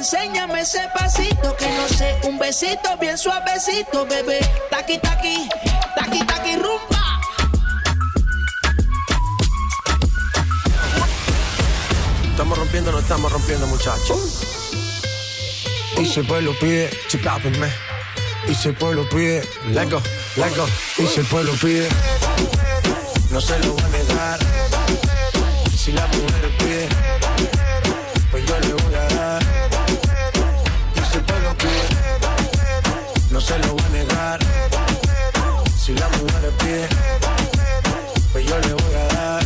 enséñame ese pasito que no sé, un besito bien suavecito, bebé. Taqui, taqui, taqui, taqui, rumba. Estamos rompiendo, no estamos rompiendo, muchachos. Y si el pueblo pide, chipápenme. Y si el pueblo pide, let go, let go. Y si el pueblo pide, no se lo voy a negar. Si la mujer pide, pide, pues yo le voy a dar.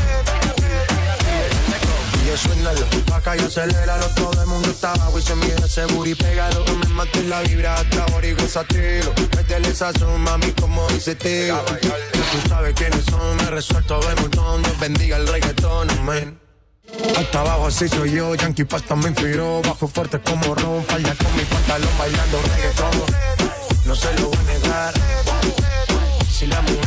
Y eso suénalo, acá y aceléralo. Todo el mundo está abajo y se mide ese booty Pégalo, me mate la vibra hasta ahora y gozatelo Métele esa mami, como dice tío Tú sabes quiénes son, me resuelto de montón. Dios bendiga el reggaetón, amén. Hasta abajo así soy yo, Yankee Pasta me inspiró Bajo fuerte como Ron, falla con mi pantalón bailando reggaetón. No se lo voy a negar. Si la mujer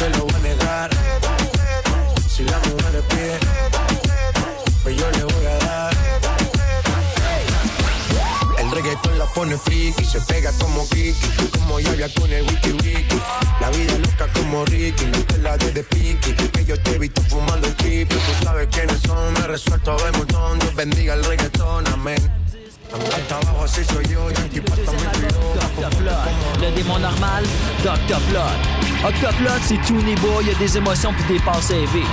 se lo voy a negar Si la mujer pide Pues yo le voy a dar el reggaetón la pone friki, se pega como Kiki, como Yaya con el wiki wiki. La vida loca como Ricky, no te la de piqui, que yo te he visto fumando el triple. Tú sabes quiénes son, me resuelto de montón, Dios bendiga el reggaetón, amén. Le démon normal, Dr. Plot. Octoplot, c'est tout niveau, y a des émotions puis des passes élevées.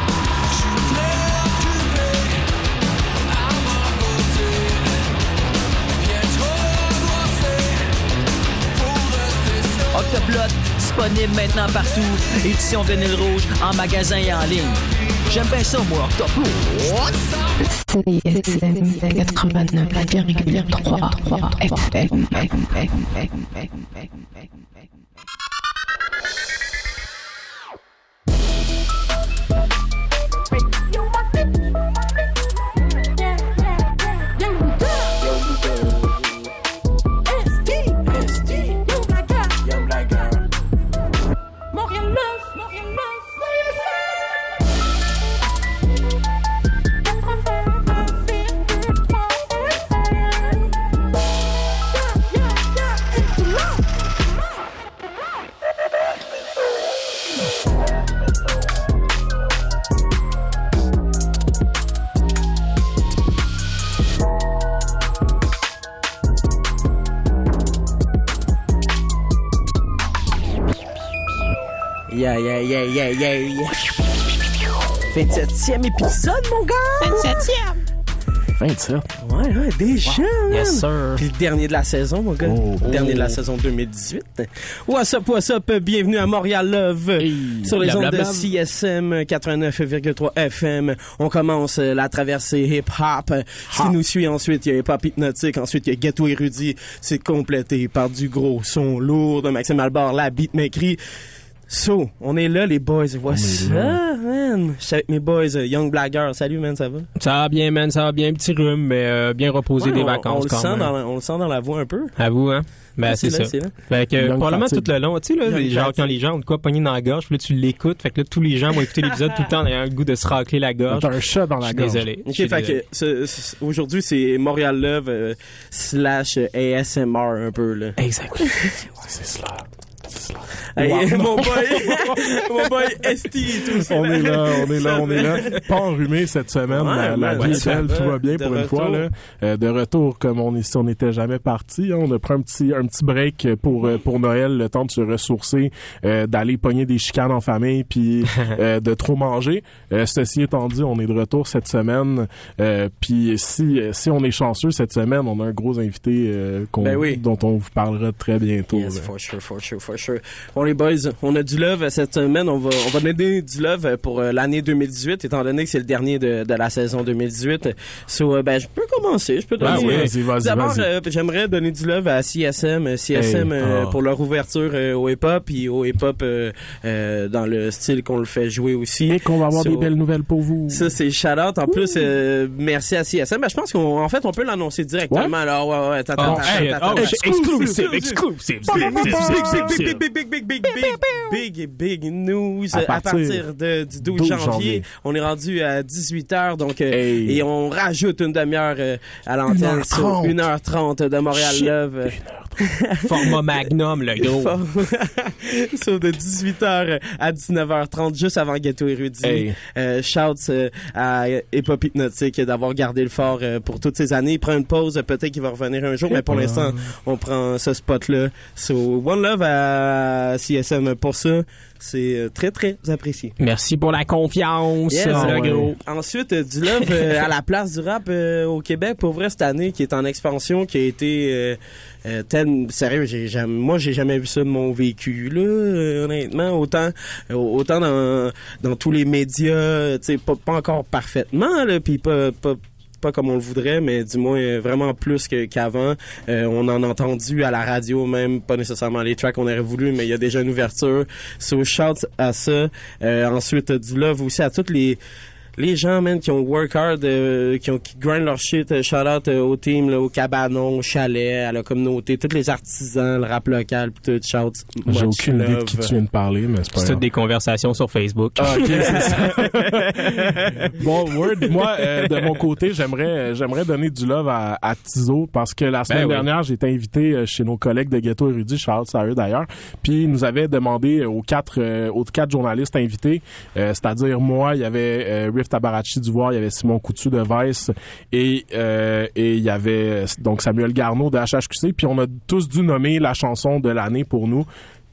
Octoplot, disponible maintenant partout. Édition vinyle rouge, en magasin et en ligne. J'aime bien ça, moi, Octoplot. CISM 89,3 FM. 27e épisode, mon gars! 27. Ouais, ouais, déjà, man. Yes, sir. Puis le dernier de la saison, mon gars. Oh. Le dernier de la saison 2018. What's up, what's up? Bienvenue à Montréal Love. Hey, sur les ondes de. CSM 89,3 FM. On commence euh, la traversée hip-hop. Ce qui nous suit ensuite, il y a hip-hop hypnotique. Ensuite, il y a Ghetto Érudit. C'est complété par du gros son lourd de Maxime Albar, la beat m'écrit. So, on est là, les boys. What's up, man? Je suis avec mes boys, euh, Young Blagger. Salut, man, ça va? Ça va bien, man, ça va bien. Petit rhume, mais euh, bien reposé Ouais, des on- vacances on, le quand sent même. dans la, on le sent dans la voix un peu. À vous, hein? Ben, c'est ça. c'est là. Fait que, Young probablement fatigue. tout le long, tu sais, là, les gens, fatigue. quand les gens ont de quoi pogner dans la gorge, puis là, tu l'écoutes, fait que là, tous les gens vont écouter l'épisode tout le temps en ayant le goût de se racler la gorge. T'as un chat dans la gorge. désolé. Ok, fait désolé. que ce- ce- aujourd'hui c'est Montréal Love euh, slash ASMR un peu là. Exact. C'est cela. Hey, Wow. mon boy, mon boy ST et tout ça. On est là, on est là, on est là. Pas enrhumé cette semaine, Ouais, la, la ouais, vie est belle, tout va bien De pour une retour. fois. Là. Euh, de retour, comme on est, si on n'était jamais parti, hein, on a pris un petit, un petit break pour euh, pour Noël, le temps de se ressourcer, euh, d'aller pogner des chicanes en famille, puis euh, de trop manger. Euh, ceci étant dit, on est de retour cette semaine. Euh, puis si si on est chanceux cette semaine, on a un gros invité euh, qu'on- Ben oui. dont on vous parlera très bientôt. Yes, for sure, for sure, for sure. Bon les boys, on a du love cette semaine. On va, on va donner du love pour euh, l'année 2018, étant donné que c'est le dernier de, de la saison 2018. So, euh, ben, je peux commencer. Je peux Ah donner. oui, euh, vas-y, vas-y, D'abord, euh, j'aimerais donner du love à CSM, euh, CSM Hey, euh, ah. pour leur ouverture euh, au hip-hop, puis au hip-hop euh, euh, dans le style qu'on le fait jouer aussi. Et qu'on va avoir So, des belles nouvelles pour vous. Ça, c'est shout-out. En plus, euh, merci à CSM. Ben, je pense qu'en fait, on peut l'annoncer directement. Alors, ouais, ouais, attends, Oh, attends, hey, attends, oh, attends. exclusive, exclusive, big, big, big, big, big, big, big news. À partir, de, du 12, janvier, on est rendu à 18h, donc, euh, et on rajoute une demi-heure euh, à l'antenne sur 1h30 de Montréal-Love. Format Magnum, le gros. sur de 18h à 19h30, juste avant Ghetto Érudit. Hey. Euh, shouts euh, à Hip Hop Hypnotique d'avoir gardé le fort euh, pour toutes ces années. Il prend une pause, peut-être qu'il va revenir un jour, mais pour l'instant, on prend ce spot-là. So, One Love à CSM pour ça. C'est euh, très, très apprécié. Merci pour la confiance, Yes. le ouais. gros. Ensuite, euh, du love euh, à la place du rap euh, au Québec, pour vrai, cette année, qui est en expansion, qui a été euh, euh, tel- sérieux, j'ai jamais, moi, j'ai jamais vu ça de mon vécu, là, euh, honnêtement, autant, euh, autant dans, dans tous les médias, euh, tu sais, pas, pas encore parfaitement, là, puis pas, pas, pas comme on le voudrait, mais du moins euh, vraiment plus qu'avant. Euh, on en a entendu à la radio, même pas nécessairement les tracks qu'on aurait voulu, mais il y a déjà une ouverture. So shout à ça. Euh, ensuite, du love aussi à toutes les les gens, man, qui ont work hard, euh, qui ont qui grind leur shit, euh, shout out euh, au team, là, au cabanon, au chalet, à la communauté, tous les artisans, le rap local, pis tout, shout. J'ai much aucune idée de qui tu viens de parler, mais c'est pas C'est toutes des conversations sur Facebook. Ah, ok, c'est ça. bon, Word, moi, euh, de mon côté, j'aimerais euh, j'aimerais donner du love à, à Tizo parce que la semaine oui. dernière, j'ai été invité euh, chez nos collègues de Ghetto Érudit, Charles Sérieux d'ailleurs, puis ils nous avaient demandé aux quatre euh, aux quatre journalistes invités, euh, c'est-à-dire moi, il y avait euh, Tabarachi du Voir, il y avait Simon Coutu de Vice et euh, et il y avait donc Samuel Garneau de HHQC, puis on a tous dû nommer la chanson de l'année pour nous.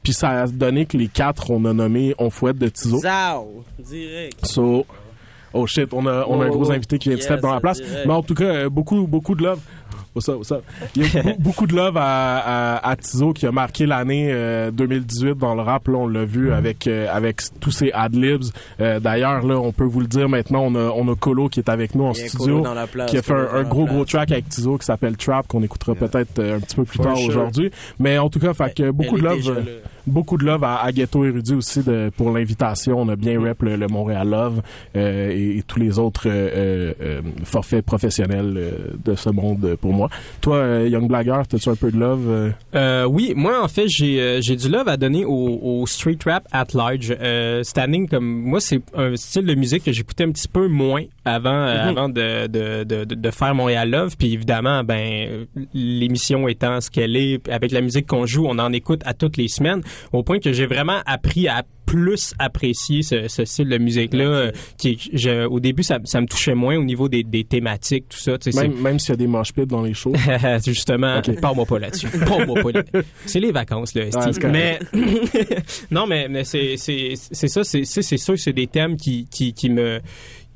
Puis ça a donné que les quatre, on a nommé On fouette de Tizo. Zao, direct. So, oh shit, on a, on a un Oh, gros oh. invité qui vient de dans la place. direct. Mais en tout cas, euh, beaucoup, beaucoup de love. What's up, what's up? Il y a beaucoup, de love à, à, à Tizo qui a marqué l'année euh, 2018 dans le rap. Là, on l'a vu avec euh, avec tous ses ad-libs. Euh, D'ailleurs, là, on peut vous le dire maintenant, on a, on a Colo qui est avec nous en studio. Colo dans la place, qui a fait un, gros gros track avec Tizo qui s'appelle Trap qu'on écoutera peut-être euh, un petit peu plus For tard sure. aujourd'hui mais en tout cas fait que beaucoup de love euh. Beaucoup de love à, à Ghetto Érudit aussi de, pour l'invitation. On a bien rep le, Montréal Love euh, et, tous les autres euh, euh, forfaits professionnels euh, de ce monde euh, pour moi. Toi, euh, Young Blagger, t'as-tu un peu de love? euh? Euh, oui, moi en fait j'ai euh, j'ai du love à donner au, au street rap at large. Euh, année, comme moi c'est un style de musique que j'écoutais un petit peu moins avant euh, avant de, de, de, de- faire Montréal Love. Puis évidemment, ben euh, l'émission étant ce qu'elle est, avec la musique qu'on joue, on en écoute à toutes les semaines, au point que j'ai vraiment appris à plus apprécier ce, ce style de musique là. qui je, au début ça, ça me touchait moins au niveau des, des thématiques tout ça. Tu sais, Même, même s'il y a des pits dans les shows. Justement, Ok. parle-moi pas là-dessus. Parle-moi pas là. C'est les vacances, là. c'est mais non, mais, mais c'est c'est c'est ça. C'est c'est c'est sûr que c'est des thèmes qui qui qui me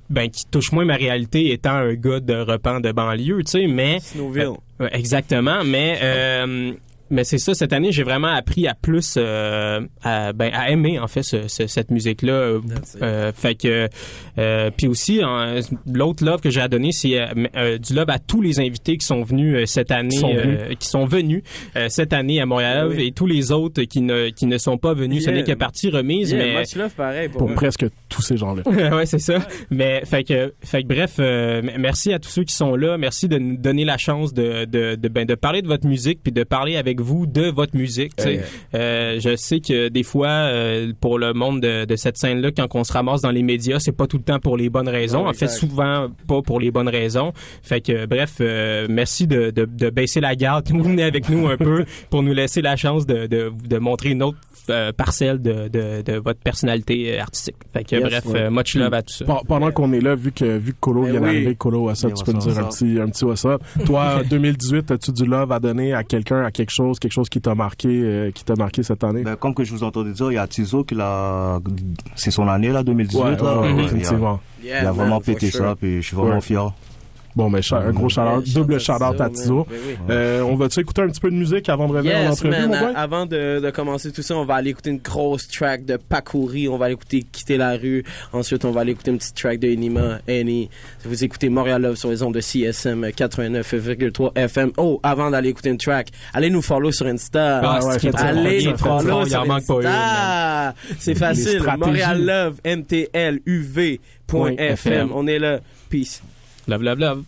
ben qui touchent moins ma réalité étant un gars de repens de banlieue, tu sais. Mais Snowville. Ouais, exactement. Mais euh, mais c'est ça. Cette année, j'ai vraiment appris à plus euh, à ben à aimer en fait ce- ce- cette musique là. That's it. Euh, fait que euh, puis aussi l'autre love que j'ai à donner c'est euh, euh, du love à tous les invités qui sont venus euh, cette année Qui sont euh, qui sont venus euh, cette année à Montréal Oui. et tous les autres qui ne qui ne sont pas venus ce n'est que partie remise Yeah, mais much love pareil pour, presque tous ces gens-là. ouais, c'est ça. Mais fait que, fait que bref, euh, merci à tous ceux qui sont là. Merci de nous donner la chance de de de, ben, de parler de votre musique puis de parler avec vous de votre musique. sais. Euh, je sais que des fois, euh, pour le monde de, de cette scène-là, quand on se ramasse dans les médias, c'est pas tout le temps pour les bonnes raisons. En fait, souvent pas pour les bonnes raisons. Fait que bref, euh, merci de, de, de baisser la garde, vous venez avec nous un peu pour nous laisser la chance de, de, de montrer une autre euh, parcelle de, de, de votre personnalité euh, artistique. Fait que Yes, bref, ouais. euh, much love à tout ça. Pe- Pendant qu'on est là, vu que vu que Colo Ben vient oui. d'arriver, Colo, what's up, Yeah, tu peux nous dire un petit, un petit what's up? Toi, 2018, as-tu du love à donner à quelqu'un, à quelque chose, quelque chose qui t'a marqué, euh, qui t'a marqué cette année? Ben, comme que je vous entendais dire, il y a Tizo qui l'a, c'est son année, là, 2018, ouais, là. ouais, ouais, Il a- définitivement. Yeah, Il a man, vraiment pété sure. ça, puis je suis vraiment Ouais. fier. Bon, mais un gros shout-out, Yeah, double shout-out à Tizo. Euh, on va-tu écouter un petit peu de musique avant de revenir l'entrevue, man. mon? Avant de, commencer tout ça, on va aller écouter une grosse track de Pakouri. On va aller écouter Quitter la rue. Ensuite, on va aller écouter une petite track de Enima, Annie. Vous écoutez Montréal Love sur les ondes de CSM 89,3 FM. Oh, avant d'aller écouter une track, allez nous follow sur Insta. Ah, Allez nous follow Il sur en manque pas une, Insta. C'est facile. Montréal Love, MTLUV.FM. On est là. Peace. Love, love, love.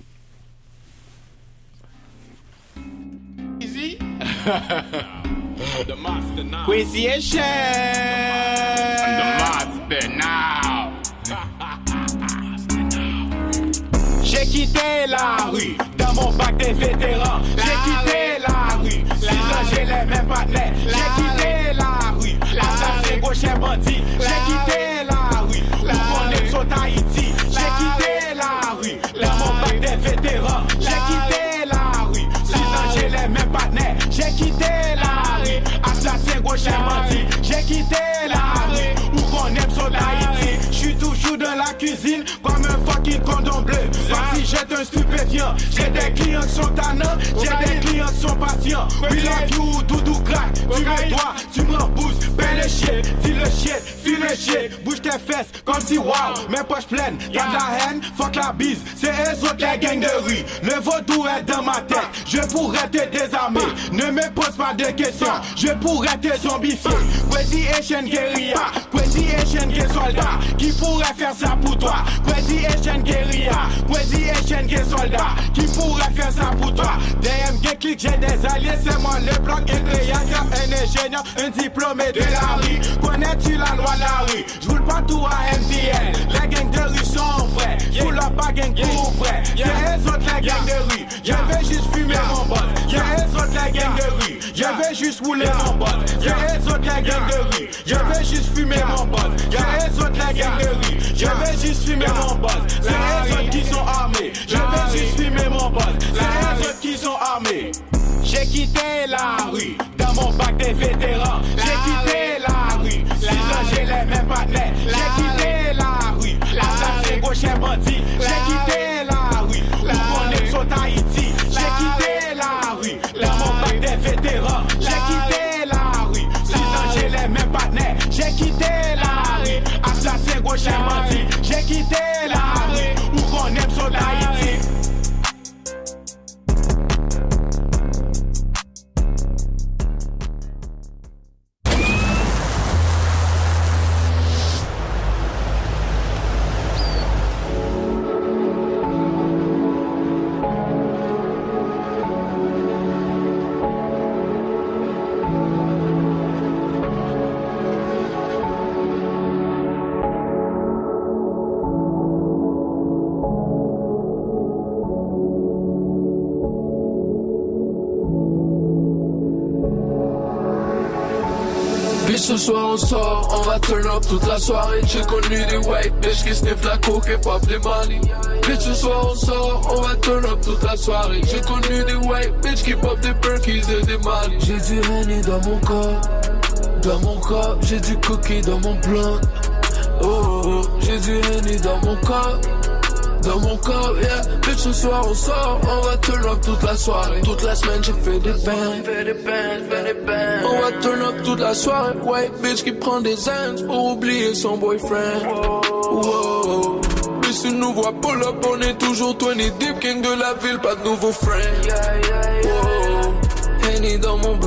Quizzy et Cher. J'ai quitté la rue dans mon bac des vétérans. J'ai quitté la rue. Six ans, j'ai les mêmes partenaires. J'ai quitté la rue. Assassin, gauche et bandit. J'ai quitté Et bandit. J'ai quitté la rue. Où qu'on aime sur Haïti. J'suis toujours dans la cuisine comme un fucking condom bleu. J'étais un stupéfiant. J'ai des clients qui sont tannants, j'ai des clients qui sont patients. We love you, doudou crack. Tu me dois, tu me repousses. Belle chien, dis le chien, file le chien. Bouge tes fesses comme si wow, mes poches pleines. Y'a de la haine, fuck la bise. C'est eux autres les gangs de rue. Le vaudou est dans ma tête. Je pourrais te désarmer. Ne me pose pas de questions. Je pourrais te zombifier. Crazy Asian guérilla. Crazy Asian gay soldat. Qui pourrait faire ça pour toi? Crazy Asian guérilla. Crazy Asian gay soldat. Qui pourrait faire ça pour toi? DM gay click, j'ai des alliés. C'est moi le bloc incroyable. Un ingénieur, un diplômé de la rue. Connais-tu la loi de la rue? J'roule pas tout à MTL. Juste rouler les rue. Je vais juste fumer mon boss. C'est eux autres les gangs de rue. Je vais juste fumer mon boss. C'est eux autres qui sont armés. Je vais juste fumer mon boss. C'est eux autres qui sont armés. J'ai quitté la rue dans mon bac des vétérans. J'ai quitté Bandit. J'ai quitté la on sort, on va turn up toute la soirée. J'ai connu des white bitch qui sniff la coke et pop les mali Puis ce soir on sort, on va turn up toute la soirée. J'ai connu des white bitch qui pop des perkies et des mali J'ai du Henny dans mon corps, dans mon corps. J'ai du cookie dans mon blunt. Oh, oh, oh. j'ai du Henny dans mon corps dans mon corps, yeah. Bitch, ce soir on sort, on va turn up toute la soirée. Toute la semaine j'ai fait des bands, fait des fait des. On va turn up toute la soirée. White bitch qui prend des ends pour oublier son boyfriend. Wow. Bitch, tu nous vois pull up, on est toujours 20 deep, king de la ville, pas de nouveaux friends. Wow. Dans mon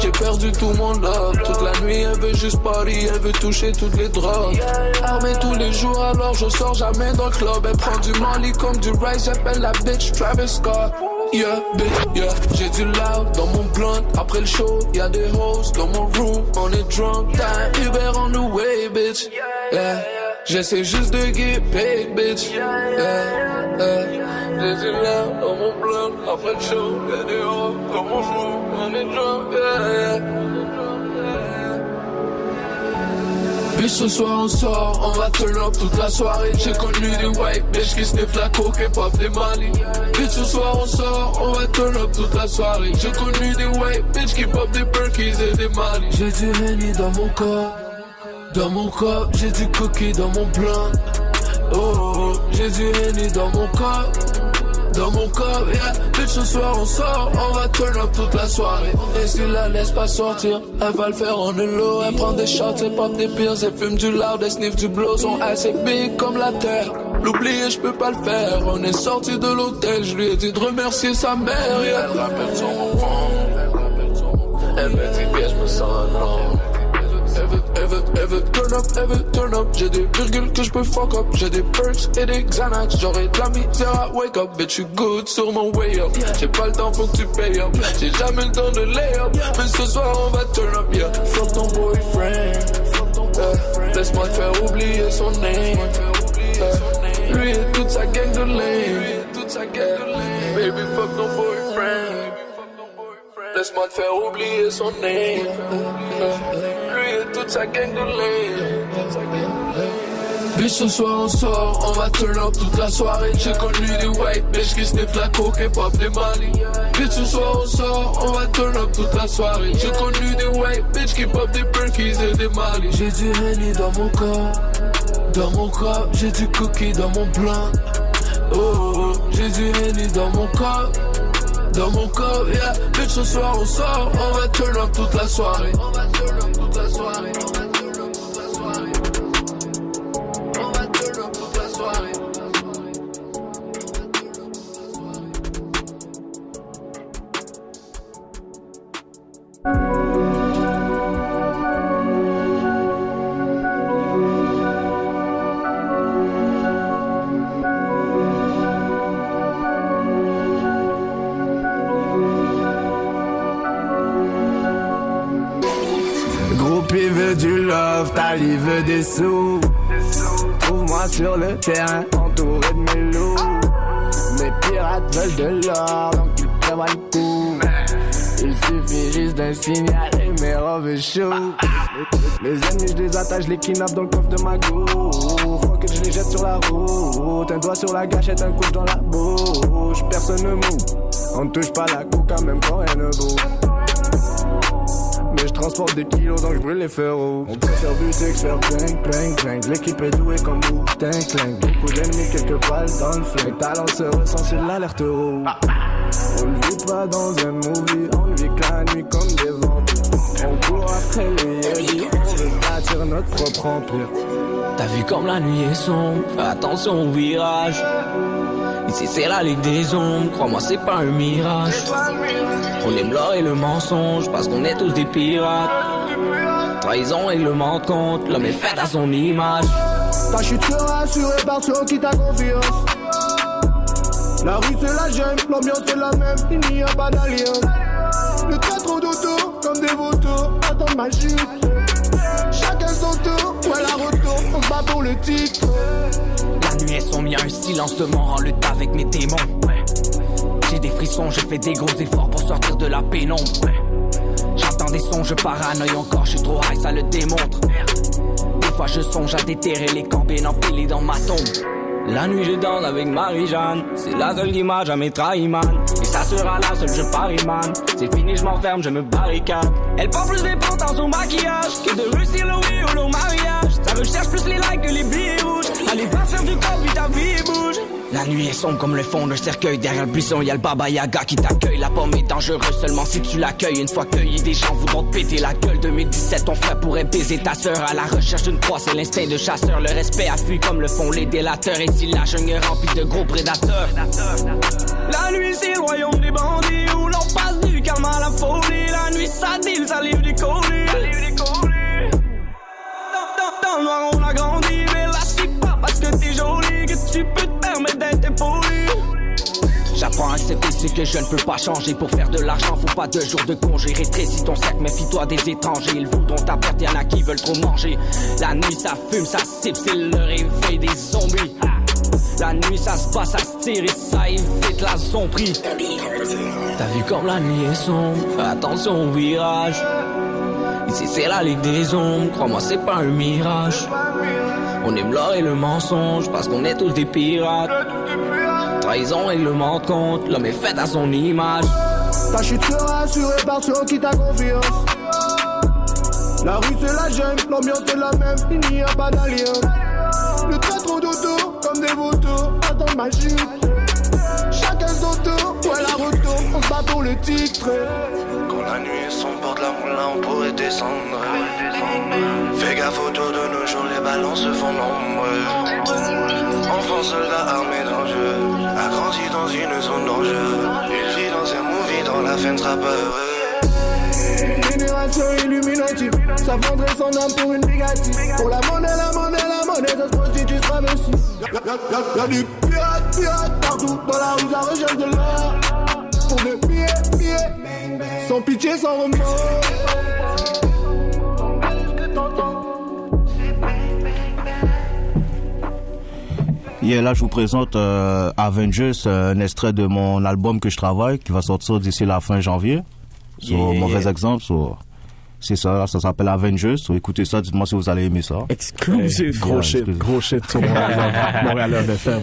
j'ai perdu tout mon love. Toute la nuit, elle veut juste party, elle veut toucher toutes les drogues. Armée tous les jours, alors je sors jamais dans le club. Elle prend du Molly comme du rice, j'appelle la bitch Travis Scott. Yeah, bitch, yeah, j'ai du loud dans mon blunt. Après le show, y'a des hoes dans mon room. On est drunk, time, Uber on the way, bitch. Yeah, j'essaie juste de get paid, bitch. Yeah. Du loud dans mon blunt. Après le show, y'a des hoes dans mon room. On est drunk, yeah, yeah. Puis ce soir on sort, on va turn up toute la soirée J'ai connu des white bitch qui sniff la coke et pop des mali Puis ce soir on sort, on va turn up toute la soirée J'ai connu des white bitch qui pop des perkies et des mali J'ai du Henny dans mon corps Dans mon corps, j'ai du cookie dans mon blunt Oh, oh, oh. j'ai du Henny dans mon corps dans mon corps, yeah. Bitch, ce soir on sort, on va turn up toute la soirée. Et si la laisse pas sortir, elle va le faire en l'eau. Elle prend des shots, elle pop des pills, elle fume du loud, elle sniff du blow. Son assez big comme la terre. L'oublier, je peux pas le faire. On est sorti de l'hôtel, je lui ai dit de remercier sa mère. Yeah. Elle rappelle son enfant. Elle me dit, viens, je me sens ever, ever, turn up, ever, turn up. J'ai des virgules que je peux fuck up. J'ai des perks et des Xanax. J'aurais de la misère à wake up. Bitch, you good sur mon way up. J'ai pas le temps, faut que tu payes up. J'ai jamais le temps de lay up. Mais ce soir, on va turn up, yeah. Fuck ton boyfriend. Yeah. Laisse-moi te faire oublier son name. Yeah. Lui et toute sa gang de lame. Baby, fuck ton boyfriend. Laisse-moi te faire oublier son name. Lui et toute sa gang de. Bitch, ce soir on sort, on va turn up toute la soirée. J'ai connu des white bitch qui sniff la coke et pop des mali. Bitch, ce soir on sort, on va turn up toute la soirée. J'ai connu des white bitch qui pop des perkies et des mali. J'ai du Henny dans mon corps, dans mon corps. J'ai du cookie dans mon blanc. Oh, oh, oh. j'ai du Henny dans mon corps. Dans mon corps, yeah. Bitch, ce soir on sort, on va turn up toute la soirée. Je les kidnappe dans le coffre de ma go. Fuck it, je les jette sur la route. Un doigt sur la gâchette, un couche dans la bouche. Personne ne move. On ne touche pas la coca, même quand rien ne bouge. Mais je transporte des kilos donc je brûle les féroces On préfère buter que faire bang bang bang L'équipe est douée comme vous, tank clang Beaucoup d'ennemis, quelques balles dans le flingue Talent se ressent sur l'alerte rouge On ne vit pas dans un movie T'as vu comme la nuit est sombre, fais attention au virage. Ici c'est la ligue des ombres, crois-moi c'est pas un mirage. On aime l'or et le mensonge parce qu'on est tous des pirates. Trahison et le ment compte, l'homme est fait à son image. Ta chute sera assurée par ceux qui t'a confiance. La rue c'est la jungle, l'ambiance est la même, il n'y a pas d'alliance. Le trop d'auto, comme des vautours, attendent ma la retour, on se bat pour le titre La nuit est sombre, y'a un silence de mort en lutte avec mes démons. J'ai des frissons, je fais des gros efforts pour sortir de la pénombre. J'entends des sons, je paranoïe encore, je suis trop high, ça le démontre. Des fois je songe à déterrer les campés empilés dans ma tombe. La nuit je danse avec Marie-Jeanne, c'est la seule qui m'a jamais trahi man. Et ça sera la seule, je parie man. C'est fini, je m'enferme, je me barricade. Elle prend plus d'importance au maquillage que de réussir le oui ou le mariage. Ça recherche plus les likes que les billets rouges. Allez, va faire du corps, puis ta vie bouge. La nuit est sombre comme le fond d'un cercueil. Derrière le buisson, y a le Baba Yaga qui t'accueille. La pomme est dangereuse seulement si tu l'accueilles. Une fois cueilli, des gens voudront te péter la gueule. 2017, ton frère pourrait baiser ta sœur. À la recherche d'une proie, c'est l'instinct de chasseur. Le respect a fui comme le font les délateurs. Et si la jungle est remplie de gros prédateurs. La nuit, c'est le royaume des bandits. Où l'on passe du calme à la folie. La nuit, ça deal, ça livre des colis. On a grandi. Mais là, c'est pas parce que t'es jolie que tu peux te permettre d'être poli. J'apprends à accepter ce que je ne peux pas changer. Pour faire de l'argent, faut pas deux jours de congé. Rétrécis ton sac, méfie-toi des étrangers. Ils voudront ta y'en a qui veulent trop manger. La nuit ça fume, ça cible, c'est le réveil des zombies. La nuit ça se bat, ça se tire et ça évite la zombie. T'as vu comme la nuit est sombre, fais attention au virage Ici c'est la ligue des ombres, crois-moi c'est pas un mirage. On aime l'or et le mensonge parce qu'on est tous des pirates. Trahison et le compte, l'homme est fait à son image. Ta chute sera assurée par ceux qui t'a confiance. La rue c'est la jungle, l'ambiance est la même, il n'y a pas d'alliance. Le traître d'auto, comme des vautours, attendent ma chute la retour, on bat pour le titre Quand la nuit est sombre, porte la moulin, on pourrait descendre. Fais gaffe autour de nos jours, les ballons se font nombreux. Enfant soldat armé d'enjeux, a grandi dans une zone d'enjeu. Il vit dans un movie, dans la fin sera pas heureux. Génération Illuminati, ça vendrait son âme pour une Bugatti. Pour la monnaie, la monnaie, la monnaie, ça se prostitue, travestit. Y'a, du pirate, pirate partout dans la rue, ça recherche de l'or. Pour des billets, billets, sans pitié, sans remords. Yeah, là, je vous présente euh, Avengers, euh, un extrait de mon album que je travaille, qui va sortir d'ici la fin janvier. So, Yeah. mauvais exemple, so, c'est ça, ça s'appelle Avengers. So, écoutez ça, dites-moi si vous allez aimer ça. Exclusive. Gros Yeah, shit, gros shit sur Montréal, Montréal Love FM.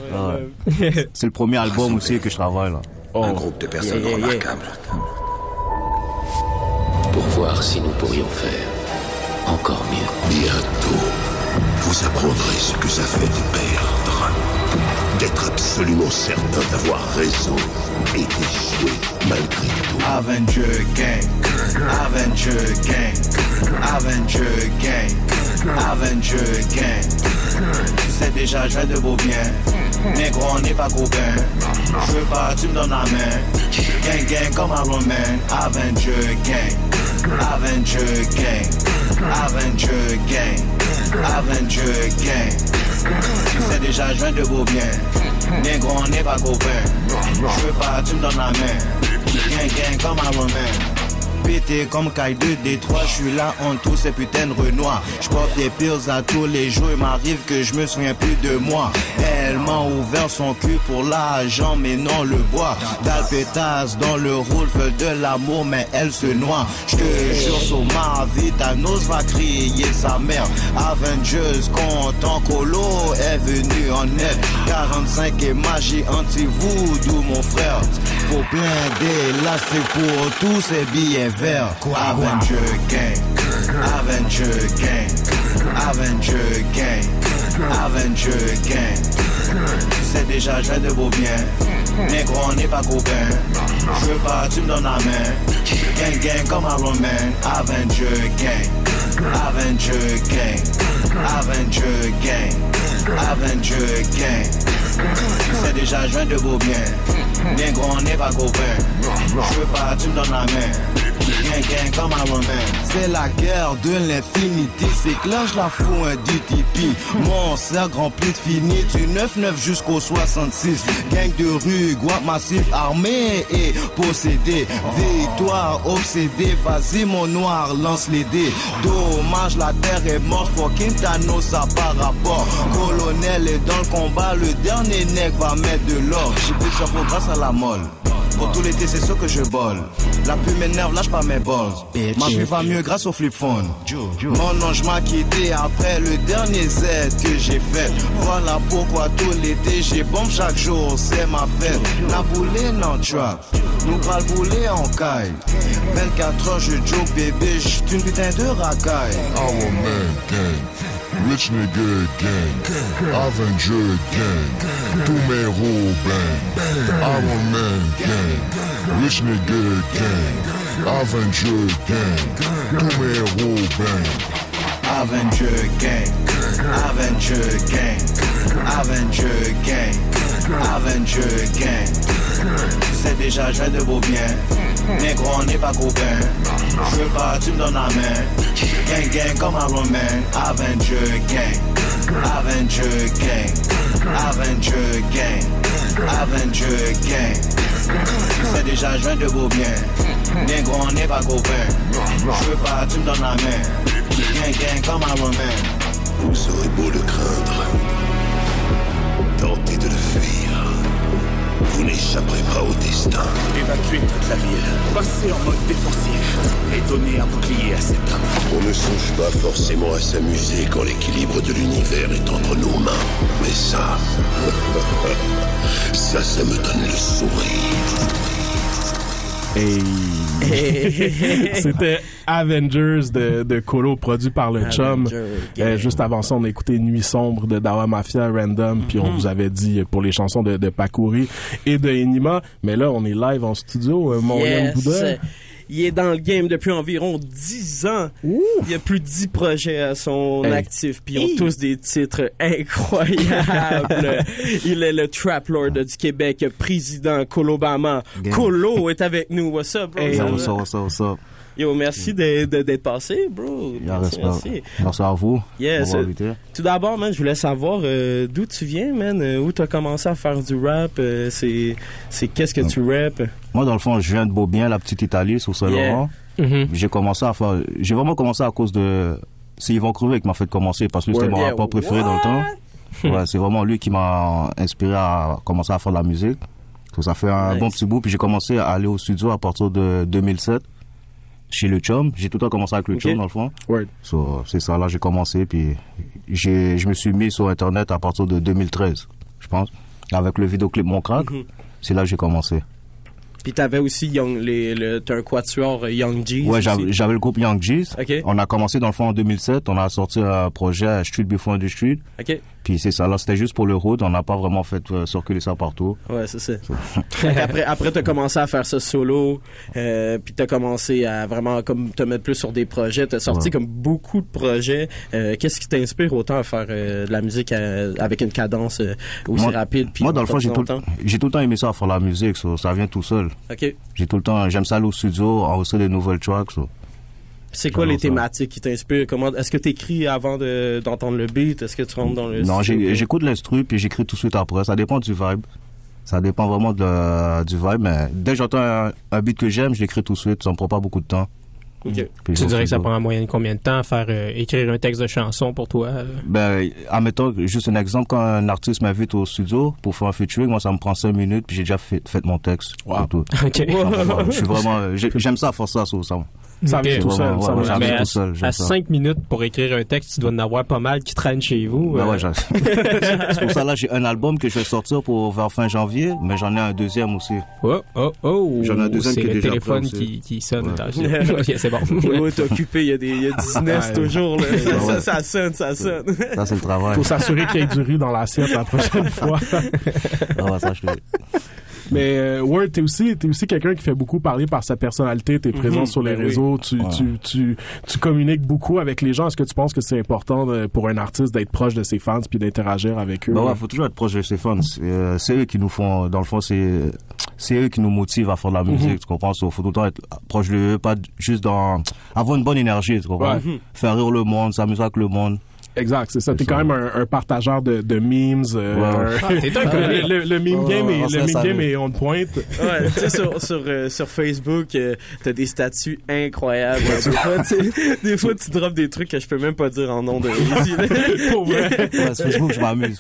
Ouais. C'est le premier album aussi que je travaille, là. Un groupe de personnes Yeah, yeah, yeah. remarquables. Pour voir si nous pourrions faire encore mieux. Bientôt, vous apprendrez ce que ça fait de perdre. D'être absolument certain d'avoir raison et d'échouer malgré tout. Avenger Gang, Avenger Gang, Avenger Gang, Avenger Gang. Tu sais déjà, je de beau bien. Négro, on n'est pas copains. Je veux pas, tu me donnes la main. Gang, gang comme un Roman. Avenger Gang, Avenger Gang, Avenger Gang, Avenger Gang. Tu sais déjà, je de beau bien. Négro, on n'est pas copains. Je veux pas, tu me donnes la main. Gang, gang comme un Roman. Comme caille de Détroit, je suis là en tous ces putains de renois. Je porte des pills à tous les jours, il m'arrive que je me souviens plus de moi. Elle m'a ouvert son cul pour l'argent, mais non le bois. Dalpétas dans le rôle de l'amour, mais elle se noie. Je te jure sur ma vie, va crier sa mère. Avengers content Colo est venu en aide. 45 et magie anti-voodoo, mon frère. Faut là c'est pour tous ces billets verts. Avenger Gang, Avenger Gang, Avenger Gang, Avenger Gang. Tu sais déjà, je de beau bien. Négro, on n'est pas copains. Je veux pas, tu me donnes la main. Gang, gang comme un Roman. Avenger Gang, Avenger Gang, Avenger Gang, Avenger Gang. Tu sais déjà, je de beau bien. Négro, on n'est pas copains. Je veux pas, tu me donnes la main. C'est la guerre de l'infinité. C'est clair, je la fous un DTP. Mon cercle rempli de fini. Du 9-9 jusqu'au 66. Gang de rue, guap massif, armé et possédé. Victoire obsédée. Vas-y, mon noir, lance les dés. Dommage, la terre est morte. Fucking Thanos, ça par rapport. Colonel est dans le combat. Le dernier nec va mettre de l'or. J'ai plus grâce à la molle. Pour tout l'été, c'est ça que je bol. La pluie m'énerve, lâche pas mes balls. Ma vie va mieux grâce au flip phone. Mon ange m'a quitté après le dernier Z que j'ai fait. Voilà pourquoi tout l'été, j'ai bombe chaque jour, c'est ma fête. La boulée non trap. Nous pas le boulet en caille. 24 heures, je joke bébé, j'suis une putain de racaille. Our man rich nigga gang, Avenger gang, roues bang. Our man gang, rich nigga gang, Avenger gang, roues bang. Avenger Gang, Avenger Gang, Avenger Gang, Avenger Gang. Tu sais déjà, je de beau bien. Négro, on n'est pas copains. Je veux pas, tu me donnes la main. Gang, gang comme un Roman. Avenger Gang, Avenger Gang, Avenger Gang, Avenger Gang. Tu sais déjà, je de beau bien. Négro, on n'est pas copains. Je veux pas, tu me donnes la main. Gang, gang comme un Roman. Vous aurez beau le craindre, tentez de le fuir. Vous n'échapperez pas au destin. Évacuer toute la ville, passer en mode défensif et donner un bouclier à cet homme. On ne songe pas forcément à s'amuser quand l'équilibre de l'univers est entre nos mains. Mais ça, ça, ça me donne le sourire. Hey. C'était Avengers de, de Colo, produit par le Chum. Euh, juste avant ça, on a écouté Nuit sombre de Dawa Mafia Random, puis on Mhm. vous avait dit pour les chansons de, de Pakuri et de Enima. Mais là, on est live en studio, euh, mon Yes. Bouddha. Il est dans le game depuis environ 10 ans. Il y a plus de 10 projets à son Hey. actif, puis ils ont Hey. tous des titres incroyables. il est le trap lord du Québec, président Colobama. Colo est avec nous. What's up, bro? Hey, what's up, what's up, what's up? Yo, merci d'être passé, bro. Merci, merci. Merci à vous. Yes. Tout d'abord, man, je voulais savoir euh, d'où tu viens, man? euh, où t'as commencé à faire du rap? euh, c'est, c'est qu'est-ce que tu rappes. Moi, dans le fond, je viens de Beaubien, la petite Italie, sur Saint-Laurent. Yeah. J'ai commencé à faire. J'ai vraiment commencé à cause de. C'est Yvon Crevé qui m'a fait commencer parce que c'était mon Yeah, rapport préféré dans le temps. Ouais, c'est vraiment lui qui m'a inspiré à commencer à faire de la musique. So, ça fait un Nice. bon petit bout. Puis j'ai commencé à aller au studio à partir de 2007 chez le Chum. J'ai tout le temps commencé avec le Ok. Chum dans le fond. Ouais. So, c'est ça, là j'ai commencé. Puis j'ai, je me suis mis sur Internet à partir de 2013, je pense. Avec le vidéoclip Mon Crack. Mhm. C'est là que j'ai commencé. Puis t'avais aussi Young, les, le, t'as un quatuor euh, Young G. Ouais, j'avais j'avais le groupe Young G's. Ok. On a commencé dans le fond en 2007. On a sorti un projet Street Before the Street. Ok. Puis c'est ça, là c'était juste pour le road. On n'a pas vraiment fait euh, circuler ça partout. Ouais, c'est ça. Après, après t'as commencé à faire ça solo, euh, puis t'as commencé à vraiment comme te mettre plus sur des projets. T'as sorti Ouais. comme beaucoup de projets. Euh, Qu'est-ce qui t'inspire autant à faire euh, de la musique avec une cadence aussi Moi- rapide puis Moi, dans le fond, j'ai tout, j'ai tout le temps aimé ça, faire la musique. so, ça vient tout seul. Ok. J'ai tout le temps, j'aime ça aller au studio, enregistrer des nouvelles tracks. C'est quoi les thématiques qui t'inspirent? Comment Est-ce que t'écris avant de- d'entendre le beat? Est-ce que tu rentres dans le Non, j'écoute l'instru puis j'écris tout de suite après. Ça dépend du vibe. Ça dépend vraiment de, du vibe, mais dès que j'entends un, un beat que j'aime, je l'écris tout de suite. Ça me prend pas beaucoup de temps. Tu dirais que ça prend en moyenne combien de temps à faire euh, écrire un texte de chanson pour toi? euh? Ben, admettons, juste un exemple, quand un artiste m'invite au studio pour faire un featuring, moi, ça me prend cinq minutes, puis j'ai déjà fait, fait mon texte. Wow. Tout. Ok. Je suis vraiment, j'ai- j'aime ça, faire ça, ça. Ça vient tout seul. À, tout seul, j'aime à ça. 5 minutes pour écrire un texte, tu dois en avoir pas mal qui traînent chez vous. Ben euh. ouais, c'est pour ça là j'ai un album que je vais sortir pour vers fin janvier, mais j'en ai un deuxième aussi. Oh, oh, oh! J'en ai un deuxième C'est qui est le déjà téléphone qui, qui sonne. Ouais. C'est bon. Ouais, t'es occupé, il y a des, il y a 10 nesses Ouais. toujours, là. Ouais, Ça, ouais. ça sonne, ça sonne. Ça c'est le travail. Faut s'assurer qu'il y ait du riz dans l'assiette la prochaine fois. Ah ouais, ça, je te- Mais euh, Word, t'es aussi, t'es aussi quelqu'un qui fait beaucoup parler par sa personnalité. T'es présent Mhm, sur les ben tu, Ouais. tu, tu, tu communiques beaucoup avec les gens. Est-ce que tu penses que c'est important de- pour un artiste d'être proche de ses fans puis d'interagir avec eux? Ben ouais, faut toujours être proche de ses fans. C'est euh, c'est eux qui nous font, dans le fond, c'est c'est eux qui nous motivent à faire de la musique. Tu comprends? So, faut tout le temps être proche de eux, pas juste dans avoir une bonne énergie. Tu comprends? Ouais. Faire rire le monde, s'amuser avec le monde. Exact, c'est ça. T'es quand même un, un partageur de, de memes. euh, Ouais. Ah, t'es un le, le, le meme Ouais, game, ouais, est, on le meme game est on point. Ouais, tu sais, sur, sur, euh, sur Facebook, euh, t'as des statuts incroyables. des, fois, des fois, tu drops des trucs que je peux même pas dire en nom de. Pour vrai. Ouais, sur Facebook, je m'amuse.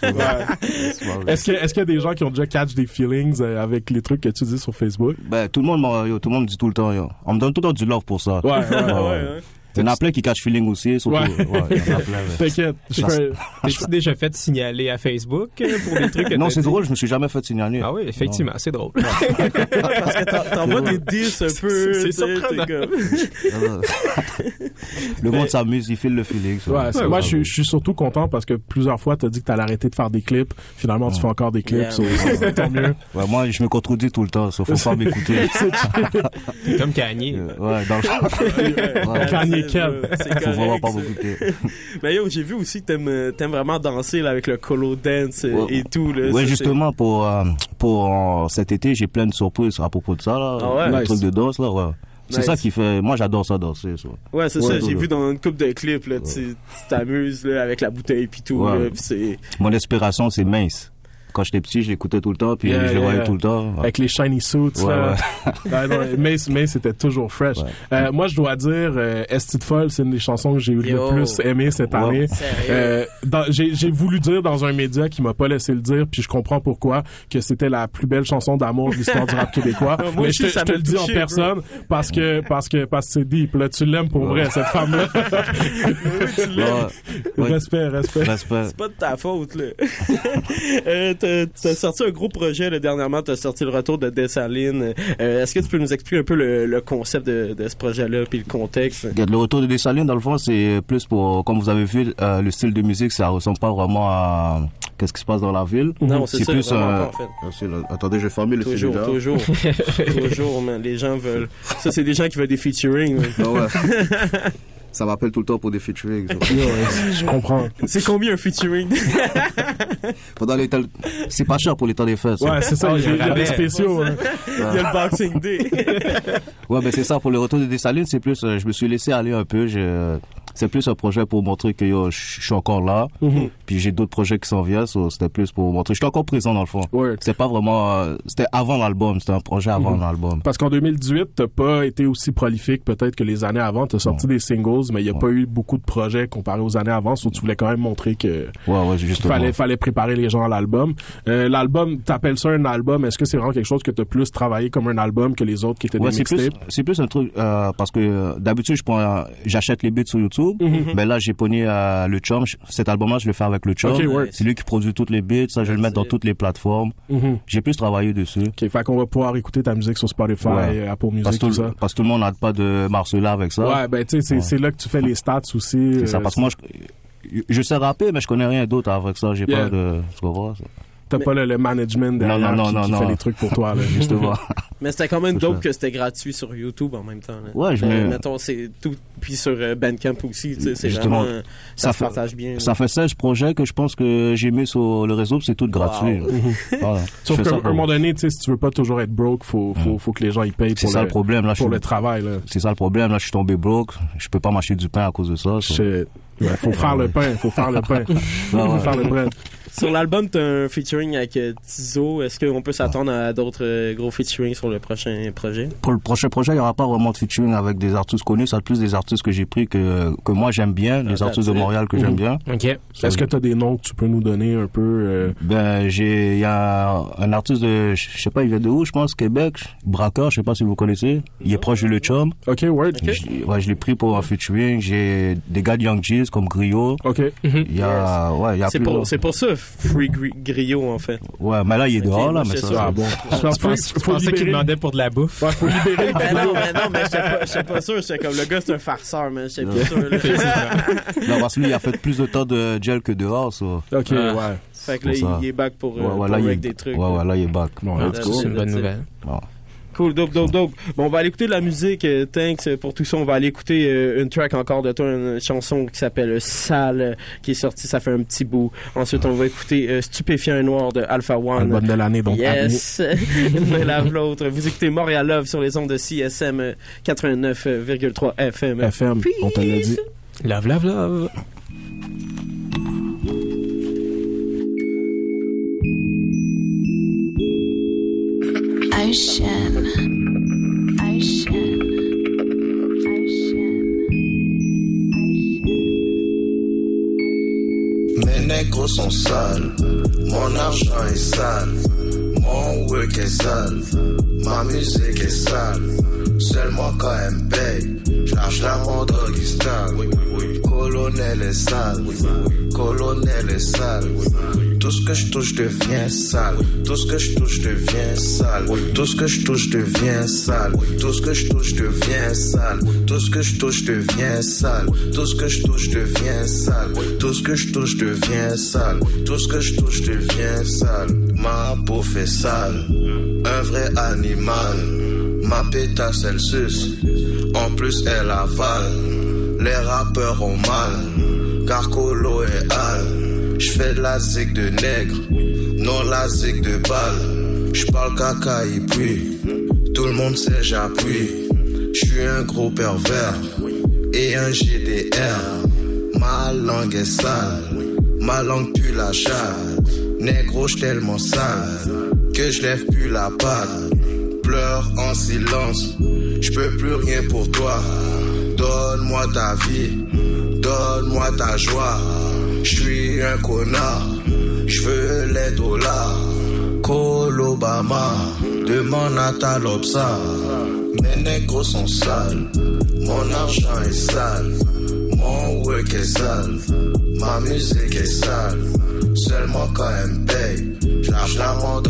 Est-ce que est-ce qu'il y a des gens qui ont déjà catch des feelings euh, avec les trucs que tu dis sur Facebook? Ben, tout le monde, m'a- yo, tout le monde me dit tout le temps, yo. On me donne tout le temps du love pour ça. Ouais, ouais, ouais, ouais. Il y en a plein qui catch feeling aussi, surtout. Ouais. Ouais, il y en a plein, ouais. T'inquiète. je fais- T'es-tu déjà fait signaler à Facebook euh, pour des trucs Non, c'est drôle, je me suis jamais fait signaler. Ah oui, effectivement, c'est drôle. Parce que t'en- t'envoies des 10 un peu. C'est surprenant. Le monde s'amuse, il file le feeling. moi, je, suis- surtout content parce que plusieurs fois, t'as dit que t'allais arrêter de faire des clips. Finalement, tu fais encore des clips. Tant mieux. Moi, je me contredis tout le temps, ça faut pas m'écouter. Comme Kanye. Euh, Ouais, dans le. Kanye C'est Faut vraiment pas m'écouter. Mais yo, j'ai vu aussi que t'aimes, euh, t'aimes vraiment danser là, avec le colo dance euh, Ouais. et tout. Là, Ouais, Ça, justement, pour, euh, pour euh, cet été, j'ai plein de surprises à propos de ça, là. Ah ouais? Le Nice. truc de danse, là, ouais. C'est Nice. ça qui fait. Moi, j'adore ça danser, ça. c'est- Ouais, c'est Ouais, ça. J'ai vu dans une coupe de clips, là, tu tu t'amuses là, avec la bouteille puis tout. Ouais. là, c'est... Mon inspiration, c'est mince. Quand j'étais petit, je l'écoutais tout le temps, puis Yeah, je le voyais yeah. tout le temps. Ouais. Avec les shiny suits. Ouais, là. ouais. Ouais, non, mais mais c'était toujours fresh. Ouais. Euh, moi, je dois dire, euh, Esti de folle, c'est une des chansons que j'ai eu Yo. le plus aimé cette Wow. année. Sérieux? Euh, j'ai voulu dire dans un média qui m'a pas laissé le dire, puis je comprends pourquoi, que c'était la plus belle chanson d'amour de l'histoire du rap québécois. Moi Mais aussi, je te, ça je te m'a le dis en personne parce que parce que parce que c'est deep. Là, tu l'aimes pour vrai cette femme-là. Ouais. Ouais. Respect, respect. Respect. C'est pas de ta faute, là. euh, t'as, sorti un gros projet, là, dernièrement, t'as sorti le retour de Dessalines. Euh, est-ce que tu peux nous expliquer un peu le, le concept de, de ce projet-là, puis le contexte? Le retour de Dessalines, dans le fond, c'est plus pour, comme vous avez vu, euh, le style de musique, ça ressemble pas vraiment à qu'est-ce qui se passe dans la ville. Non, c'est ça, plus, vraiment euh, pas, en fait. là. Attendez, je vais fermer le Toujours, toujours. toujours, man. Les gens veulent. Ça, c'est des gens qui veulent des featuring. Ah ouais. ça m'appelle tout le temps pour des featuring. Je comprends. C'est combien un featuring? pendant les temps- c'est pas cher pour les temps des fêtes. Ouais, c'est ça, il y a- il y a des spéciaux. Il y a le Boxing Day. Ouais, ben c'est ça. Pour le retour de Dessalines, c'est plus, euh, je me suis laissé aller un peu. je- C'est plus un projet pour montrer que yo, je suis encore là. Mhm. Puis j'ai d'autres projets qui s'en viennent. so c'était plus pour montrer. Je suis encore présent dans le fond. C'était pas vraiment. euh, C'était avant l'album. C'était un projet avant Mhm. l'album. Parce qu'en 2018, t'as pas été aussi prolifique peut-être que les années avant. T'as sorti des singles, mais il y a pas eu beaucoup de projets comparé aux années avant. So tu voulais quand même montrer que Ouais, fallait, fallait préparer les gens à l'album. Euh, l'album, t'appelles ça un album. Est-ce que c'est vraiment quelque chose que t'as plus travaillé comme un album que les autres qui étaient des c'est plus, mixtapes? c'est plus un truc euh, parce que euh, d'habitude je prends, j'achète les beats sur YouTube. Mhm. Mais là j'ai pogné euh, le chum. Cet album-là je le fais avec le chum. Ouais. C'est lui qui produit toutes les beats. Ça je vais le mettre dans toutes les plateformes. Mhm. J'ai plus travaillé dessus. Ok, fait qu'on va pouvoir écouter ta musique sur Spotify, Ouais. euh, Apple Music, parce que tout tout, ça. parce que tout le monde n'arrête pas de marceler avec ça. Ouais, ben tu sais, c'est Ouais. là que tu fais les stats aussi. C'est ça, euh, parce que moi, je, je sais rapper, mais je connais rien d'autre avec ça. J'ai Yeah. pas de. Tu comprends? T'as pas le, le management derrière non, non, qui, non, qui non. fait les trucs pour toi. Là. Justement. Mais c'était quand même dope que c'était gratuit sur YouTube en même temps. là. Ouais, je Euh, me- Mettons, c'est tout. Puis sur euh, Bandcamp aussi, tu sais, c'est Justement, vraiment. Ça, se partage bien. Ça fait 16 projets que je pense que j'ai mis sur le réseau, puis c'est tout gratuit. Voilà. Sauf qu'à un moment donné, tu sais, si tu veux pas toujours être broke, faut, faut, faut que les gens y payent pour ça le, le problème là. pour le travail. Là. C'est ça le problème là. Je suis tombé broke. Je peux pas m'acheter du pain à cause de ça. Shit. Ouais, faut faire le pain, faut faire le pain. Faut faire le bread. Sur l'album, t'as un featuring avec euh, Tizo. Est-ce qu'on peut s'attendre à d'autres euh, gros featuring sur le prochain projet? Pour le prochain projet, il n'y aura pas vraiment de featuring avec des artistes connus. Ça plus des artistes que j'ai pris que, que moi j'aime bien, les Ah, artistes de. Montréal que Mhm. j'aime bien. OK. Est-ce que t'as des noms que tu peux nous donner un peu? euh, Ben, j'ai, il y a un artiste de, je sais pas, il vient de où, je pense, Québec, Braqueur, je sais pas si vous connaissez. Il est proche de Le Chum. Ok, word. Je, ouais, je l'ai pris pour un featuring. J'ai des gars de Young G's comme Griot. Ok. Il y a, ouais, il y a C'est pour, pour ça, Free Gri- Griot, en fait. Ouais, mais là, il est dehors, là, mais ça. Ah, bon? Je pense Je pense- je pensais qu'il demandait pour de la bouffe. Ouais, faut libérer Ben non, mais non, mais j'étais pas, j'étais pas sûr. J'étais comme le gars, c'est un farceur, mais j'étais pas sûr. là. Non, parce que lui, il a fait plus de temps de gel que dehors, ça. Ok, Ah. ouais. Fait que là, il est back pour, euh, Ouais, ouais, pour là, il des trucs. Ouais, ouais, là, il est back. Bon, Ouais, C'est une bonne nouvelle. Cool, dope, dope, dope. Bon, on va aller écouter de la musique. euh, thanks euh, pour tout ça. On va aller écouter euh, une track encore de toi, une chanson qui s'appelle Sale, qui est sortie, ça fait un petit bout. Ensuite, on va écouter euh, Stupéfiant Noir de Alpha One. Album de l'année, donc Yes. Une lave l'autre. Vous écoutez Montréal Love sur les ondes de CSM euh, 89,3 FM. FM, on te l'a dit. Love, love, love. Ocean. Sont sales, mon argent est sale, mon work est sale, ma musique est sale. Seulement quand elle me paye, j'lâche la mon oui. Colonel est sale, colonel est sale. Tout ce que je touche devient sale, tout ce que je touche devient sale, tout ce que je touche devient sale, tout ce que je touche devient sale, tout ce que je touche devient sale, tout ce que je touche devient sale, tout ce que je touche devient sale, tout ce que je touche devient sale. Ma peau fait sale, un vrai animal. Ma pétasse en plus elle avale. Les rappeurs ont mal, car Colo et Al. J'fais de la zig de nègre, non la zig de balle. J'parle caca et puis, tout le monde sait j'appuie. J'suis un gros pervers et un GDR. Ma langue est sale, ma langue pue la chatte. Négro, j'suis tellement sale que je lève plus la patte. Pleure en silence, je peux plus rien pour toi. Donne-moi ta vie, donne-moi ta joie. Je suis un connard, je veux les dollars. Call Obama, demande à ta lobsa. Mes négros sont sales, mon argent est sale, mon work est sale, ma musique est sale. Seulement quand elle me paye, la mon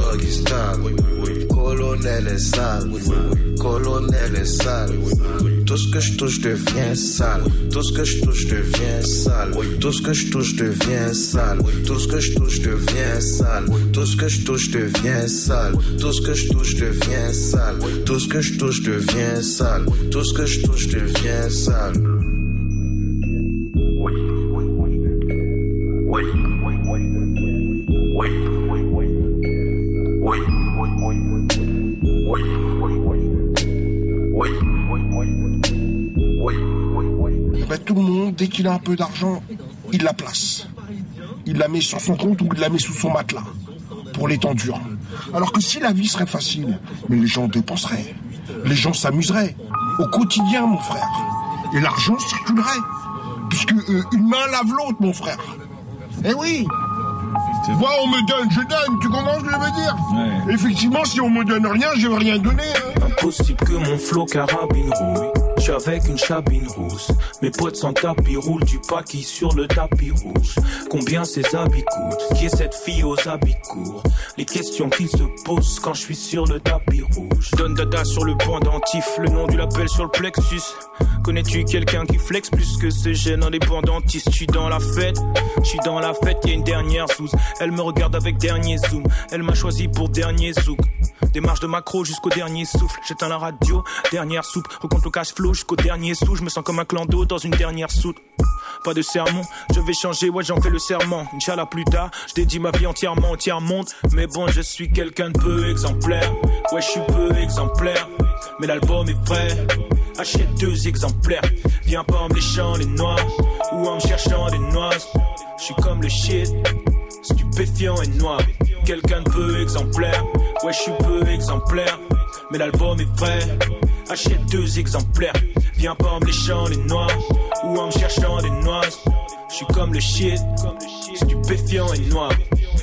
oui, oui. Colonel est sale, colonel est sale. Tout ce que je touche devient sale, tout ce que je touche devient sale. Tout ce que je touche devient sale, tout ce que je touche devient sale. Tout ce que je touche devient sale, tout ce que je touche devient sale. Tout ce que je touche devient sale, tout ce que je touche devient sale. Qu'il a un peu d'argent, il la place. Il la met sur son compte ou il la met sous son matelas pour les temps durs. Alors que si la vie serait facile, mais les gens dépenseraient, les gens s'amuseraient au quotidien, mon frère. Et l'argent circulerait, puisque euh, une main lave l'autre, mon frère. Eh oui. Moi, on me donne, je donne. Tu comprends ce que je veux dire? Effectivement, si on me donne rien, je vais rien donner. hein. Impossible que mon flow carabine rouille. Je suis avec une chabine rousse. Mes potes sans tapis roulent du paquis sur le tapis rouge. Combien ces habits coûtent? Qui est cette fille aux habits courts? Les questions qu'ils se posent quand je suis sur le tapis rouge. Donne dada sur le pendentif, le nom du label sur le plexus. Connais-tu quelqu'un qui flex plus que ces gènes indépendantistes Je suis dans la fête, je suis dans la fête, y a une dernière sous. Elle me regarde avec dernier zoom. Elle m'a choisi pour dernier zouk. Démarche de macro jusqu'au dernier souffle. J'éteins la radio, dernière soupe. Recompte le cash flow jusqu'au dernier sou. Je me sens comme un clan d'eau dans une dernière soute. Pas de sermon, je vais changer, ouais j'en fais le serment. Inch'Allah plus tard, je dédie ma vie entièrement au tiers monde. Mais bon, je suis quelqu'un de peu exemplaire. Ouais, je suis peu exemplaire. Mais l'album est prêt. Achète deux exemplaires. Viens pas en me léchant les noix ou en me cherchant des noix. Je suis comme le shit, stupéfiant et noir. Quelqu'un de peu exemplaire. Ouais, je suis peu exemplaire. Mais l'album est prêt. Achète deux exemplaires. Viens pas en me léchant les noix ou en me cherchant des noix. Je suis comme le shit, stupéfiant et noir.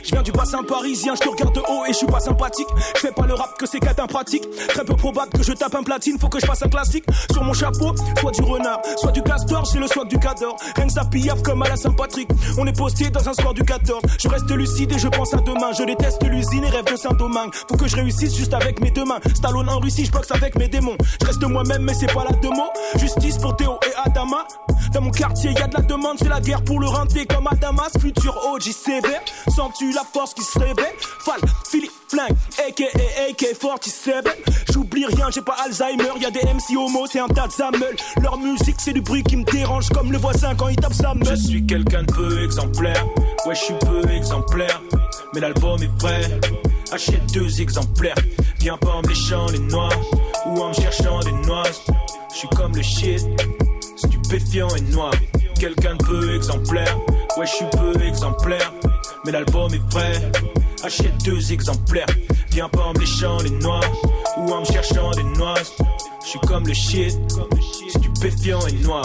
Je viens du bassin parisien, je te regarde de haut et je suis pas sympathique. Je fais pas le rap que c'est qu'être pratique. Très peu probable que je tape un platine, faut que je fasse un classique. Sur mon chapeau, soit du renard, soit du castor, j'ai le swag du cador. Rien que ça piaffe comme à la Saint-Patrick. On est posté dans un score du 14. Je reste lucide et je pense à demain. Je déteste l'usine et rêve de Saint-Domingue. Faut que je réussisse juste avec mes deux mains. Stallone en Russie, je boxe avec mes démons. Je reste moi-même, mais c'est pas la mots. Justice pour Théo et Adama. Dans mon quartier, y a de la demande, c'est la guerre pour le renter comme Adamas. Futur OG sévère. Sens-tu la force qui se réveille? Fall, Philippe, flingue, aka, aka 47. J'oublie rien, j'ai pas Alzheimer. Y a des MC homo, c'est un tas de. Leur musique, c'est du bruit qui me dérange comme le voisin quand il tape sa meule. Je suis quelqu'un de peu exemplaire. Ouais, je suis peu exemplaire. Mais l'album est prêt. Achète deux exemplaires. Viens pas en me léchant les noix ou en me cherchant des noix. Je suis comme le shit, stupéfiant et noir. Quelqu'un de peu exemplaire. Ouais, je suis peu exemplaire. Mais l'album est prêt. Achète deux exemplaires. Viens pas en me léchant les noix ou en me cherchant des noix. Je suis comme le shit, stupéfiant et noir.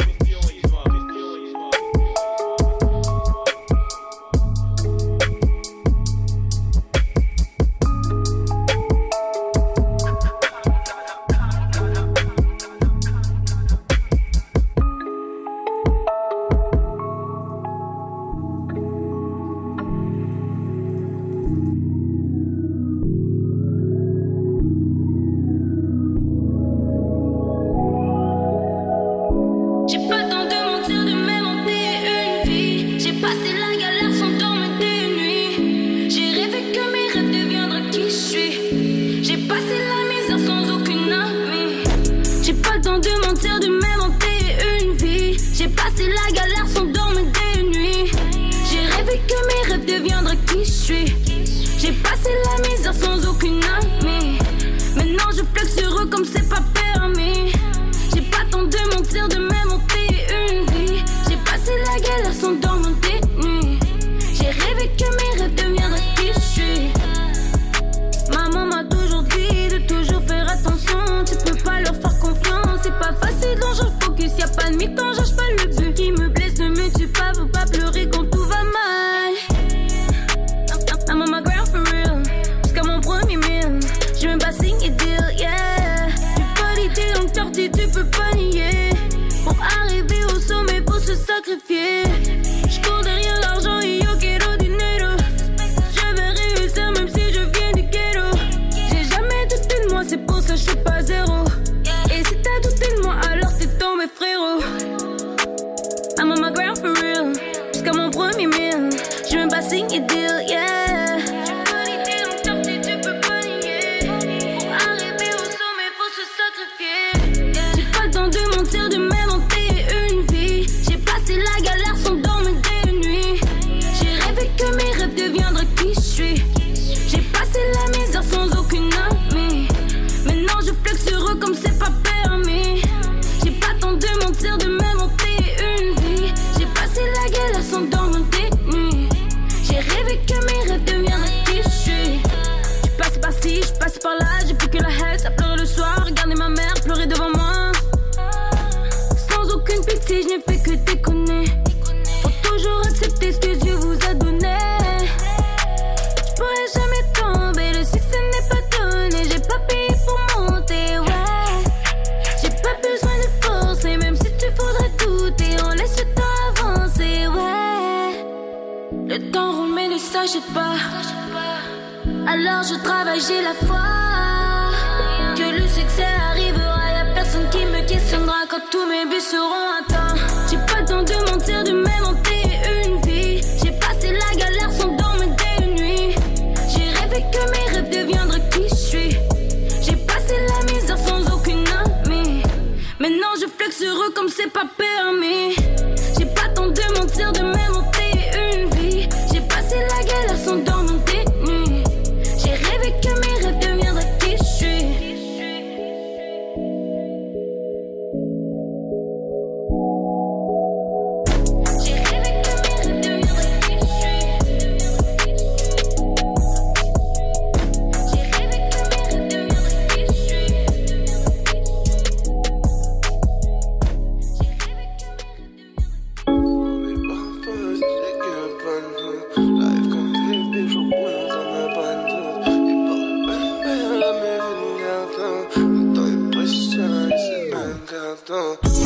Nous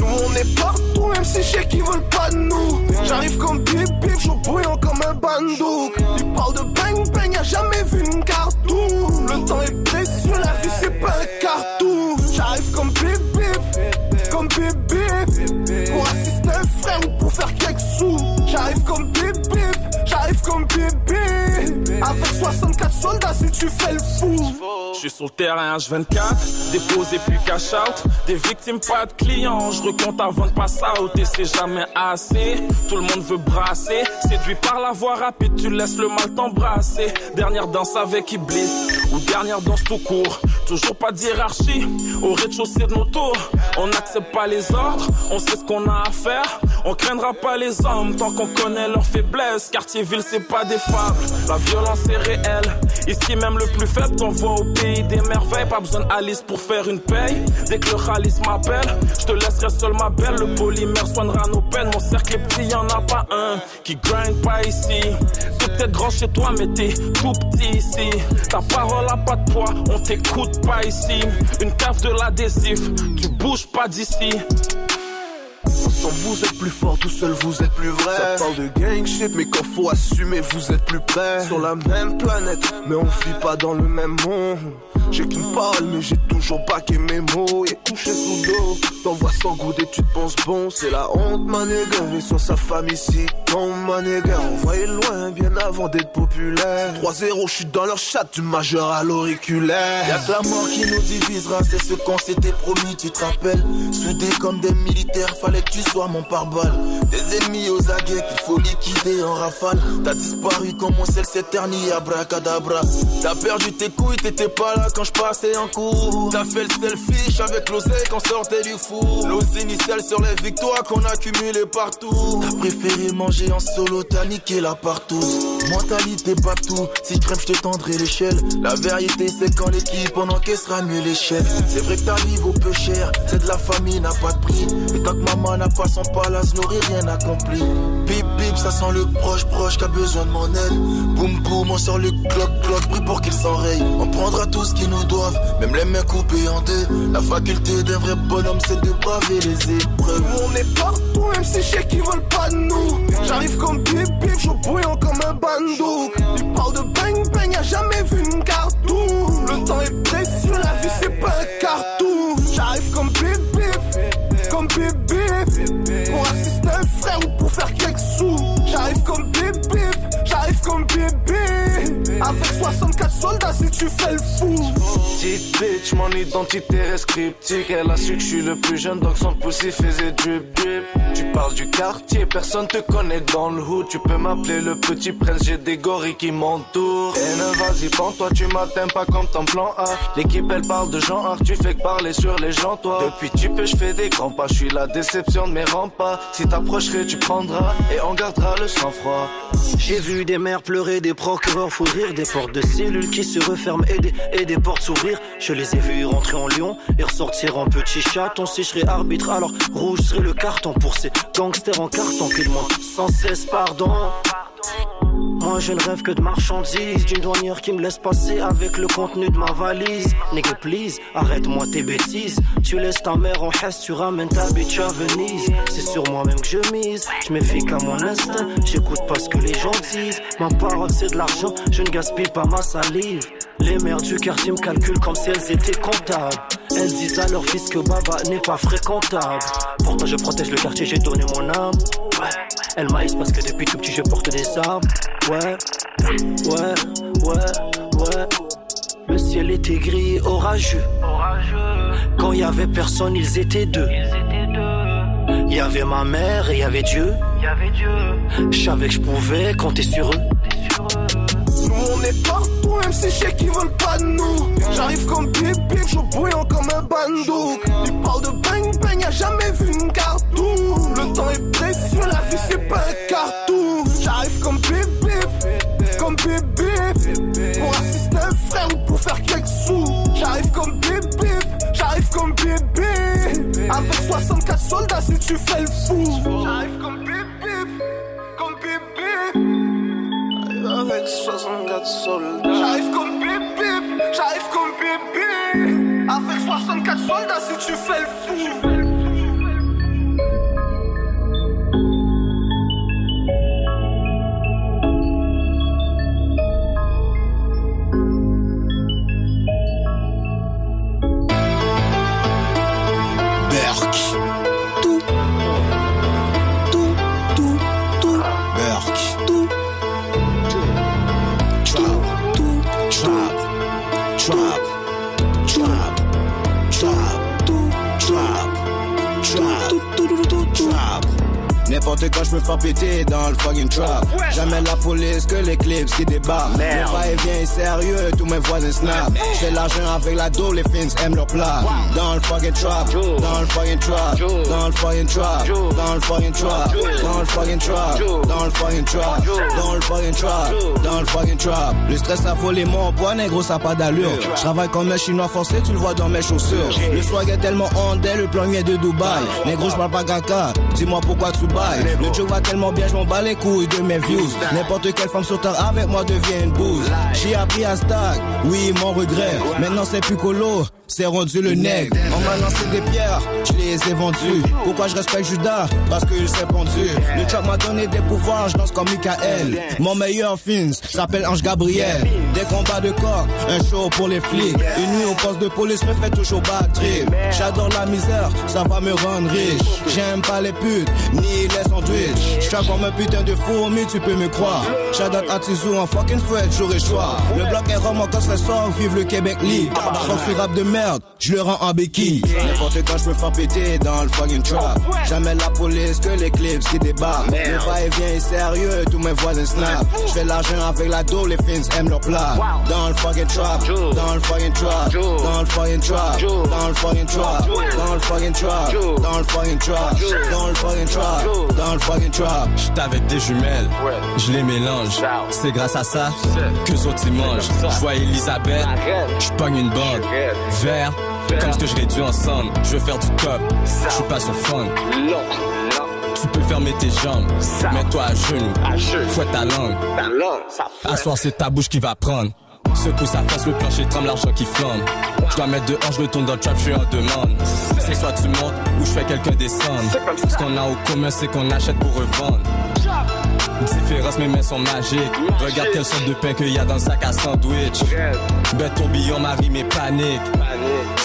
on est partout, même si je sais qu'ils veulent pas de nous. J'arrive comme bip bip, je bouillant comme un bandouk. Ils parlent de bang bang, y'a jamais vu une cartoon. Le temps est précieux, la vie c'est pas un cartoon. J'arrive comme bip bip, comme bip bip. Pour assister un frère ou pour faire quelques sous. J'arrive comme bip bip, j'arrive comme bip bip. Avec 64 soldats si tu fais le fou. Sur le terrain H24, déposé puis cash out. Des victimes, pas de clients. Je recompte avant de passer out et c'est jamais assez. Tout le monde veut brasser. Séduit par la voie rapide, tu laisses le mal t'embrasser. Dernière danse avec Iblis ou dernière danse tout court. Toujours pas de hiérarchie au rez-de-chaussée de nos tours. On n'accepte pas les ordres, on sait ce qu'on a à faire. On craindra pas les hommes tant qu'on connaît leurs faiblesses. Quartier-ville, c'est pas des fables. La violence est réelle. Ici, même le plus faible t'envoie au pays des merveilles. Pas besoin d'Alice pour faire une paye. Dès que le Khalis m'appelle, je te laisserai seul ma belle. Le polymère soignera nos peines. Mon cercle est petit, y'en a pas un qui grind pas ici. Tout est grand chez toi, mais t'es tout petit ici. Ta parole a pas de poids, on t'écoute pas ici. Une cave de l'adhésif, tu bouges pas d'ici. Ensemble vous êtes plus fort, tout seul vous êtes plus vrai. Ça parle de gang shit, mais quand faut assumer, vous êtes plus près. Sur la même planète, mais on vit pas dans le même monde. J'ai qu'une parole, mais j'ai toujours baqué mes mots. Et couché sous l'eau, t'envoies sans goût et tu te penses bon. C'est la honte, ma nigga. Et sur sa femme ici, tombe, ma. On voyait loin, bien avant d'être populaire. 3-0, je suis dans leur chat, du majeur à l'auriculaire. Y'a que la mort qui nous divisera, c'est ce qu'on s'était promis, tu te rappelles? Soudés comme des militaires, fallait que tu sois mon pare-balles Des ennemis aux aguets qu'il faut liquider en rafale T'as disparu comme mon sel s'éternit, abracadabra T'as perdu tes couilles, t'étais pas là quand je passais en cours. T'as fait le selfish avec l'oseille qu'on sortait du four L'ose initiale sur les victoires qu'on accumulait partout. T'as préféré manger en solo, t'as niqué la partout Mentalité tout si crème je te tendrai l'échelle. La vérité c'est quand l'équipe on encaissera mieux l'échec C'est vrai que ta vie vaut peu cher, c'est de la famille n'a pas de prix. Et tant que maman n'a pas son palace, n'aurait rien accompli. Bip bip, ça sent le proche proche qui a besoin de mon aide. Boum boum, on sort le cloc cloc, pris pour qu'il s'enraye. On prendra tout ce qu'ils nous doivent, même les mains coupées en deux. La faculté d'un vrai bonhomme c'est de braver les épreuves. On est partout, même si je qu'ils veulent pas de nous. J'arrive comme bip bip, je bouillant comme un bandouk. Ils parlent de bang bang, y'a jamais vu une cartoon. Le temps est précieux, la vie c'est pas un cartoon. J'arrive comme bip bip, comme bip bip. Pour assister un frère ou pour faire quelques sous. J'arrive comme bip bip, j'arrive comme bip bip. Avec 64 soldats si tu fais le fou. Petite bitch, mon identité reste cryptique. Elle a su que je suis le plus jeune, donc son poussy faisait drip drip. Tu parles du quartier, personne te connaît dans le hood. Tu peux m'appeler le petit prince, j'ai des gorilles qui m'entourent. Et ne vas-y, toi tu m'atteins pas comme ton plan A. L'équipe elle parle de genre, tu fais que parler sur les gens, toi. Depuis tu peux, je fais des grands pas, je suis la déception de mes remparts. Si t'approcherais, tu prendras et on gardera le sang-froid. J'ai vu des mères pleurer, des procureurs fou des portes de cellules qui se referment et des, portes s'ouvrir. Je les ai vus rentrer en lion et ressortir en petit chaton. Si je serais arbitre, alors rouge serait le carton pour ces gangsters en carton qu'ils demandent sans cesse pardon. Je ne rêve que de marchandises, d'une douanière qui me laisse passer avec le contenu de ma valise. Nigga please, arrête-moi tes bêtises. Tu laisses ta mère en hesse, tu ramènes ta bitch à Venise. C'est sur moi-même que je mise, je me fie qu'à mon instinct. J'écoute pas ce que les gens disent. Ma parole c'est de l'argent, je ne gaspille pas ma salive. Les mères du quartier me calculent comme si elles étaient comptables. Elles disent à leur fils que Baba n'est pas fréquentable. Pourtant je protège le quartier, j'ai donné mon âme. Ouais, elle maïs parce que depuis tout petit je porte des armes. Ouais, ouais, ouais, ouais. Le ciel était gris, orageux. Quand il y avait personne, ils étaient deux. Il y avait ma mère et il y avait Dieu. Je savais que je pouvais compter sur eux. On est partout, même si je sais qu'ils veulent pas de nous. J'arrive comme bip bip, je bouillant comme un bandouk. Ils parlent de bang bang, y'a jamais vu une cartoon. Le temps est précieux, la vie c'est pas un cartoon. J'arrive comme bip bip, comme bip bip. Pour assister un frère ou pour faire quelques sous. J'arrive comme bip bip, j'arrive comme bip bip. Avec 64 soldats si tu fais le fou. J'arrive comme bip bip, comme bip bip. Avec 64 soldats. J'arrive comme bip bip, j'arrive comme bip. Avec 64 soldats si tu fais le fou. Berk. N'importe quand je me fais péter dans le fucking trap. Jamais la police que les clips qui débarquent. Le va-et-vient est sérieux, tous mes voisins snap. J'ai l'argent avec la dos, les fins aiment leur plat. Dans le fucking trap, dans le fucking trap, dans le fucking trap, dans le fucking trap, dans le fucking trap, dans le fucking trap, dans le fucking trap, dans le fucking trap. Le stress a volé mon poids, négro, ça pas d'allure. Je travaille comme un chinois forcé, tu le vois dans mes chaussures. Le swag est tellement ondé, le plan vient de Dubaï. Négro, je parle pas caca, dis-moi pourquoi tu bailles. Le jeu va tellement bien, je m'en bats les couilles de mes views. N'importe quelle femme sur terre avec moi devient une bouse. J'ai appris à stack, oui, mon regret. Maintenant c'est plus colo, c'est rendu le nègre. On m'a lancé des pierres, je les ai vendues. Pourquoi je respecte Judas? Parce qu'il s'est pendu. Le trap m'a donné des pouvoirs, je danse comme Michael. Mon meilleur film s'appelle Ange Gabriel. Des combats de corps, un show pour les flics. Une nuit au poste de police me fait toujours battre. J'adore la misère, ça va me rendre riche. J'aime pas les putes, ni les sandwichs. J'trappe comme un putain de fourmi, tu peux me croire. J'adore à Tizou en fucking fouette, j'aurais choix. Le bloc est rome, quand je sort, vive le Québec libre. Ce rap de merde, je le rends en béquille. N'importe quand je me fais péter dans le fucking trap. Jamais la police que les clips qui débarquent. Le va-et-vient est sérieux, tous mes voisins snap. J'fais l'argent avec la dos, les fins aiment leur plat. Dans le fucking trap, dans le fucking trap, dans le fucking trap, dans le fucking trap, dans le fucking trap, dans le fucking trap, dans le fucking trap, dans le fucking trap. J'étais avec des jumelles, je les mélange. C'est grâce à ça que autres ils mangent. Je vois Elisabeth, je pogne une bande. Comme ce que je réduis ensemble. Je veux faire du top, je suis pas son fun. Tu peux fermer tes jambes, mets-toi à genoux, fouette ta langue. À soir, c'est ta bouche qui va prendre. Secoue sa face, le plancher tremble, l'argent qui flambe. Je dois mettre dehors, je retourne dans le trap, je suis en demande. C'est soit tu montes ou je fais quelqu'un descendre. Ce qu'on a au commun, c'est qu'on achète pour revendre. Différence, mes mains sont magiques. Regarde quelle sorte de pain qu'il y a dans le sac à sandwich. Bête tourbillon, Marie, mes paniques.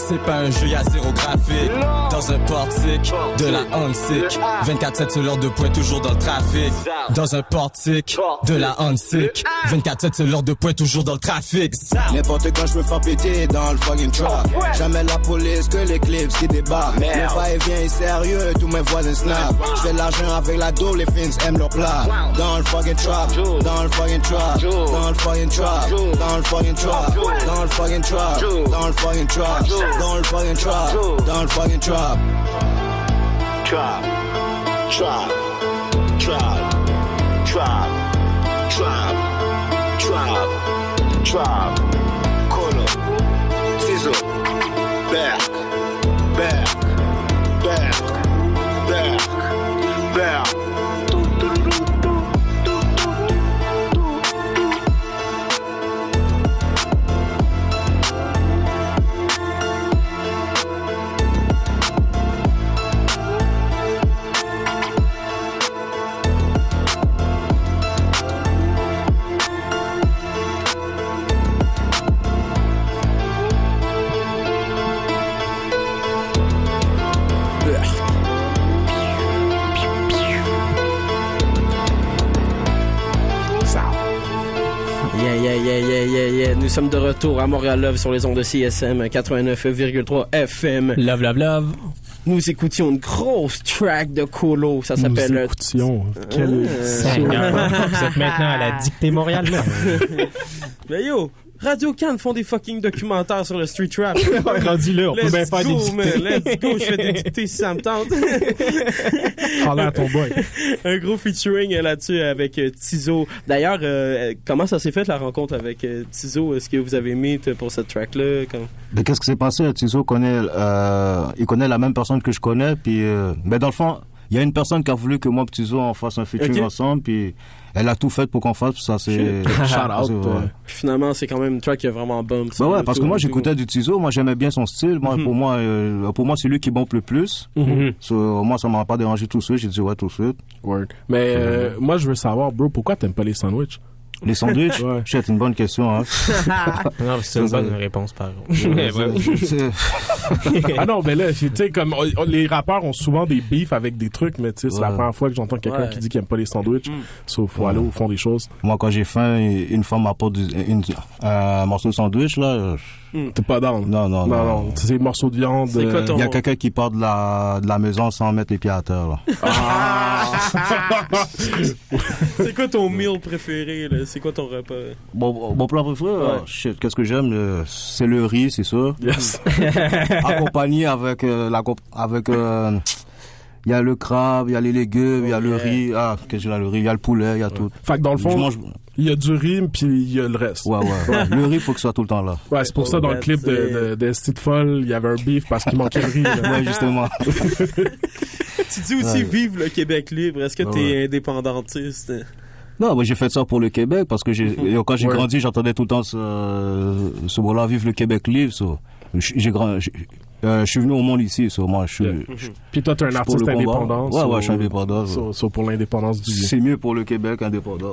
C'est pas un jeu, y'a zéro graphique. Dans un portique de la Hansick. 24-7 c'est l'heure de pointe, toujours dans le trafic. Dans un portique de la Hansick. 24-7 c'est l'heure de pointe, toujours dans le trafic. N'importe quand je me fais péter dans le fucking trap. Jamais la police que les clips qui débarquent. Le va-et-vient est sérieux, tous mes voisins snap. J'fais de l'argent avec la dos, les fins aiment leur plat. Dans le fucking trap, dans le fucking trap, dans le fucking trap, dans le fucking trap, dans le fucking trap, dans le fucking trap, dans le fucking trap, dans le fucking trap. Trap, trap, trap, trap, trap, trap, trap. Colo, Tizo, Berk, Berk, Berk, Berk, Berk. Yeah, yeah. Nous sommes de retour à Montréal Love sur les ondes de CSM 89,3 FM. Love, love, love. Nous écoutions une grosse track de Colo. Ça s'appelle. Nous écoutions. Quel... Seigneur. Vous êtes maintenant à la dictée Montréal là. Mais yo, Radio Cannes font des fucking documentaires sur le street rap. Rendu là, on peut Let's bien faire go, des man. Let's go, je fais des dictées si ça me tente. À ton boy. Un gros featuring là-dessus avec euh, Tizo. D'ailleurs, euh, comment ça s'est fait la rencontre avec euh, Tizo? Est-ce que vous avez mis pour cette track-là? Comme... Qu'est-ce qui s'est passé? Tizo connaît, euh, il connaît la même personne que je connais, puis, euh, mais dans le fond, il y a une personne qui a voulu que moi et Tizo on fasse un featuring ensemble, puis elle a tout fait pour qu'on fasse, ça c'est. Shout out. finalement, c'est quand même une track qui a vraiment bump. Bah ouais, parce que moi j'écoutais du Tizo, moi j'aimais bien son style, moi Mhm. pour moi euh, pour moi c'est lui qui bombe le plus. Mhm. So, moi ça m'a pas dérangé tout de suite, j'ai dit ouais tout de suite. Word. Mais euh, moi, je veux savoir, bro, pourquoi t'aimes pas les sandwichs? Les sandwichs, Ouais. c'est une bonne question hein. Non, c'est une bonne réponse par contre. Ouais, Ouais. c'est- ah non, mais là, tu sais, comme on- on- les rappeurs ont souvent des beefs avec des trucs, mais tu sais, c'est la première fois que j'entends quelqu'un Ouais. qui dit qu'il aime pas les sandwichs. Mm. So, faut aller au fond des choses. Moi quand j'ai faim, une femme m'apporte du- une- un morceau de sandwich là. Mm. T'es pas down. Non non Non, non. non, c'est des morceaux de viande. C'est quoi euh, ton- Il y a quelqu'un qui part de la de la maison sans mettre les pieds à terre là. c'est quoi ton meal préféré? là? C'est quoi ton repas? Bon, mon plat préféré, Ouais. shit, qu'est-ce que j'aime, euh, c'est le riz, c'est sûr. Yes. Accompagné avec euh, la avec euh, il y a le crabe, il y a les légumes, il y a le yeah. riz, ah qu'est-ce que j'ai là, le riz, il y a le poulet, il y a tout. Fait que dans le fond, mange- il y a du riz, puis il y a le reste. Ouais, ouais. le riz, faut que ce soit tout le temps là. Ouais, c'est pour ça, dans le clip de, de, de Steve Foll, il y avait un beef parce qu'il manquait le riz. là. Ouais, justement. Tu dis aussi Ouais. vive le Québec libre. Est-ce que Ouais, t'es ouais. indépendantiste? Non, moi j'ai fait ça pour le Québec parce que j'ai quand j'ai Ouais. grandi, j'entendais tout le temps ce, ce mot-là, vive le Québec libre. so. J'ai- euh, je suis venu au monde ici, so, moi je suis. je- Puis toi, t'es un je suis pour artiste indépendant. Ouais, so- ouais, je suis indépendant. so pour l'indépendance du C'est mieux pour le Québec indépendant.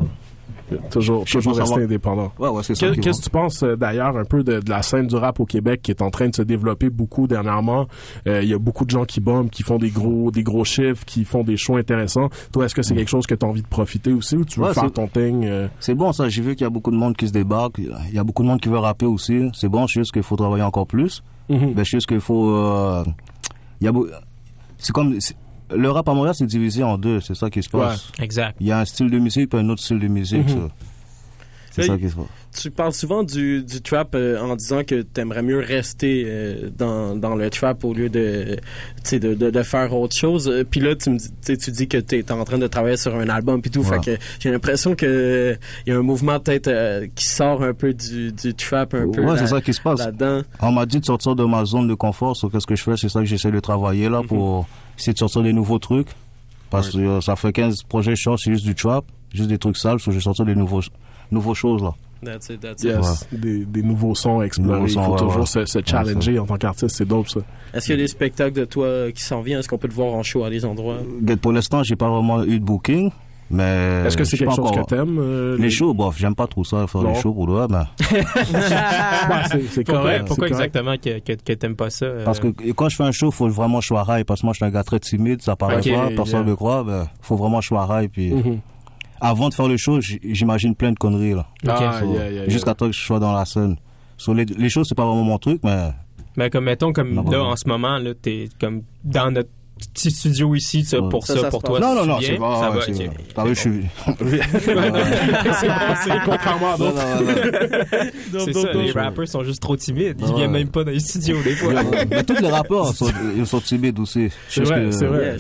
Toujours, Je sais toujours rester savoir- indépendant. Ouais, ouais, c'est ça. Que- qui Qu'est-ce que tu penses euh, d'ailleurs un peu de, de la scène du rap au Québec qui est en train de se développer beaucoup dernièrement? Euh, Il y a beaucoup de gens qui bombent, qui font des gros des gros chiffres, qui font des shows intéressants. Toi, est-ce que c'est quelque chose que tu as envie de profiter aussi ou tu veux Ouais, faire ton thing? euh? C'est bon ça, j'ai vu qu'il y a beaucoup de monde qui se débarque, il y a beaucoup de monde qui veut rapper aussi. C'est bon, c'est juste qu'il faut travailler encore plus. Mais c'est juste qu'il faut... euh, il y a beau- C'est comme... Le rap à Montréal, c'est divisé en deux, c'est ça qui se passe. Exact. Il y a un style de musique et un autre style de musique. Mhm. ça. C'est ça qui se passe. Tu parles souvent du, du trap euh, en disant que t'aimerais mieux rester euh, dans, dans le trap au lieu de, tu sais, de, de, de faire autre chose. Euh, Puis là, tu me dis, tu tu dis que tu es en train de travailler sur un album puis tout. Ouais. Fait que j'ai l'impression que il y a un mouvement peut-être euh, qui sort un peu du, du trap un peu. Ouais, c'est ça qui se passe. Là-dedans. On m'a dit de sortir de ma zone de confort, so qu'est-ce que je fais C'est ça que j'essaie de travailler là pour essayer de sortir des nouveaux trucs. Parce que euh, ça fait 15 projets sors, c'est juste du trap, juste des trucs sales, je sortir des nouveaux, nouveaux choses là. That's it, that's it. Yes, des, des nouveaux sons. Nouveaux Il faut ouais, toujours ouais. se, se challenger en tant qu'artiste. C'est dope, ça. Est-ce qu'il y a des spectacles de toi qui s'en viennent? Est-ce qu'on peut te voir en show à des endroits? Pour l'instant, j'ai pas vraiment eu de booking, mais. Est-ce que c'est quelque chose encore. que t'aimes? euh, Les shows, bof, j'aime pas trop ça, faire Non. des shows pour toi, mais. Ouais, c'est- c'est Pourquoi, correct. pourquoi c'est correct. exactement que, que, que t'aimes pas ça? euh? Parce que quand je fais un show, faut vraiment que je sois high, parce que moi, je suis un gars très timide, ça paraît pas, personne ne yeah. le croit, mais faut vraiment que je sois high, puis. Mhm. Avant de faire le show, j- j'imagine plein de conneries, là. Ah, So, yeah, yeah, yeah. Jusqu'à temps que je sois dans la scène. So, les, les shows, c'est pas vraiment mon truc, mais. Ben, comme, mettons, comme Non, là, en ce moment, là, t'es comme dans notre petit studio ici, ça, Ouais. pour Ça, ça, ça pour toi. non, non, non, c'est pas. Ça ouais, va, c'est- ok. T'as vu, je suis. c'est c'est contrairement à d'autres. C'est ça, les rappers sont juste trop timides. Ils Ouais. viennent même pas dans les studios, des fois. Mais tous les rappeurs sont, ils sont timides aussi. C'est vrai, c'est vrai.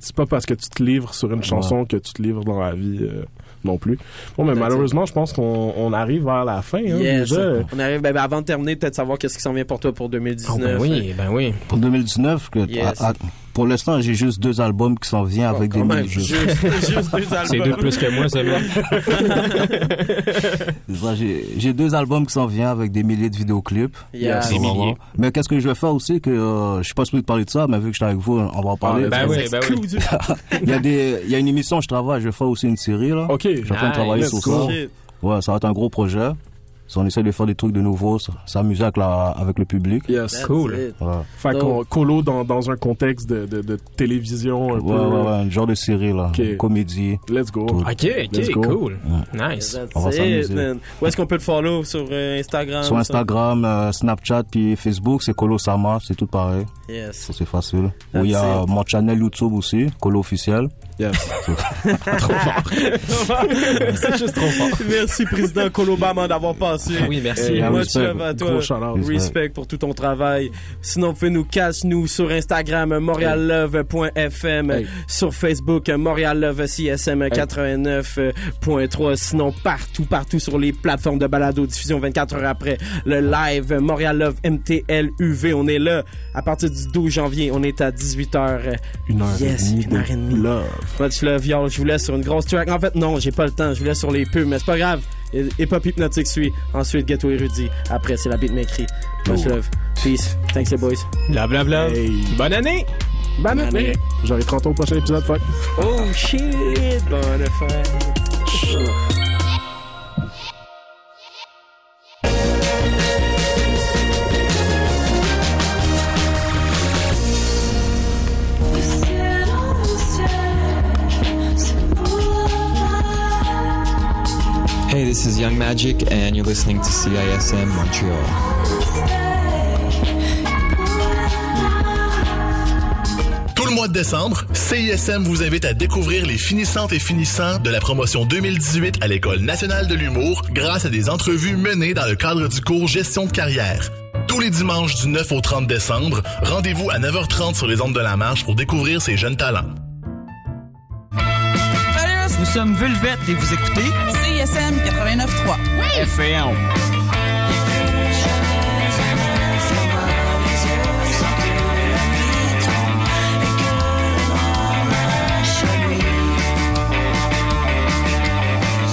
C'est pas parce que tu te livres sur une chanson que tu te livres dans la vie euh, non plus. Bon, mais malheureusement, je pense qu'on on arrive vers la fin. Hein, Yes. déjà. On arrive, ben, ben, avant de terminer, peut-être savoir qu'est-ce qui s'en vient pour toi pour 2019. Ah, ben oui, ben oui. Pour 2019, que, Yes. à- à- pour l'instant, j'ai juste deux albums qui s'en viennent avec des musiques. juste, juste deux albums. C'est deux plus que moi. C'est J'ai deux albums qui s'en viennent avec des milliers de vidéoclips. Yes. Des milliers. Mais qu'est-ce que je vais faire aussi que euh, je suis pas supposé de parler de ça, mais vu que je suis avec vous, on va en parler. Ben oui, ben oui. il y a des, il y a une émission, je travaille, je vais faire aussi une série là. Ok. Je suis en train de travailler sur ça. Ouais, ça va être un gros projet. So, on essaie de faire des trucs de nouveau, s'amuser avec, la, avec le public. Yes. Cool. Voilà. Fait qu'on colo dans, dans un contexte de, de, de télévision un Ouais, peu. ouais, ouais, un genre de série, là. Ok. Comédie. Let's go. Tout. Ok, ok, go. cool. Nice. That's On va s'amuser. Où est-ce qu'on peut te follow? Sur euh, Instagram? Sur ça? Instagram, euh, Snapchat puis Facebook, c'est Colo Sama, c'est tout pareil. Yes. Ça, c'est facile. Ou il y a That's it. mon channel YouTube aussi, Colo officiel. Yes. trop fort. C'est juste trop fort. Merci, président Colobama, d'avoir passé. Oui, merci. Et much respect. love à toi. Respect pour tout ton travail. Sinon, vous pouvez nous catch nous sur Instagram, montreallove.fm, Hey. sur Facebook, Montréal Love CSM 89.3. Sinon, partout, partout sur les plateformes de balado diffusion 24 heures après le live Montréal Love MTL UV. On est là à partir du 12 janvier. On est à 18h. Une heure Yes, et demie une heure et de demie. love. Much love, y'all. Je vous laisse sur une grosse track. En fait, non, j'ai pas le temps. Je vous laisse sur les pubs, mais c'est pas grave. Hip Hop Hypnotique suit. Ensuite, Ghetto Érudit. Après, c'est la beat m'écrit. Much love. Peace. Thanks, les boys. Love, love, love. Hey. Bonne année! Bonne année. année. J'aurai 30 au prochain épisode. Fuck. Oh shit. Bonne fête. This is Young Magic, and you're listening to CISM Montreal. Tout le mois de décembre, CISM vous invite à découvrir les finissantes et finissants de la promotion 2018 à l'École nationale de l'humour grâce à des entrevues menées dans le cadre du cours Gestion de carrière. Tous les dimanches du 9 au 30 décembre, rendez-vous à 9h30 sur les ondes de la marche pour découvrir ces jeunes talents. Nous sommes Vulvette et vous écoutez CISM 89.3 FM.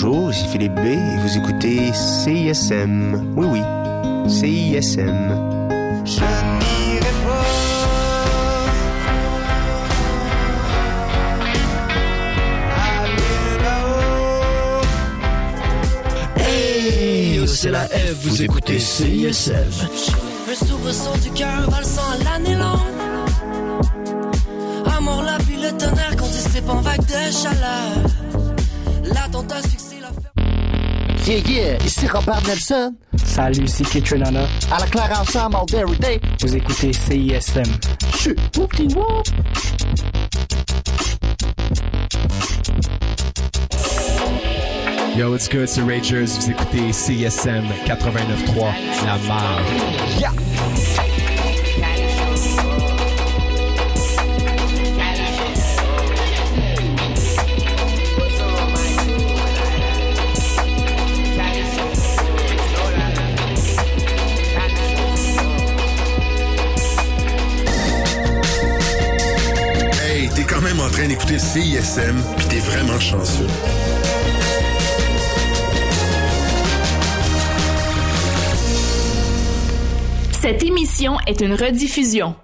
Bonjour, ici Philippe B et vous écoutez CISM. Oui, oui, CISM. Je n'irai Hey, c'est la F, vous écoutez CISM. Le soubresaut du cœur valsant à l'année longue. Amour, la pluie, le tonnerre, quand tu sais pas en vague de chaleur. L'attentat succès, la Yeah, yeah, ici Robert Nelson. Salut, c'est Kitrenana. À la claire ensemble, all day, every day. Vous écoutez CISM. Chut. Yo, what's good, c'est Ragers. Vous écoutez CSM 89.3, La Marre. Yeah. Train d'écouter CISM, puis t'es vraiment chanceux. Cette émission est une rediffusion.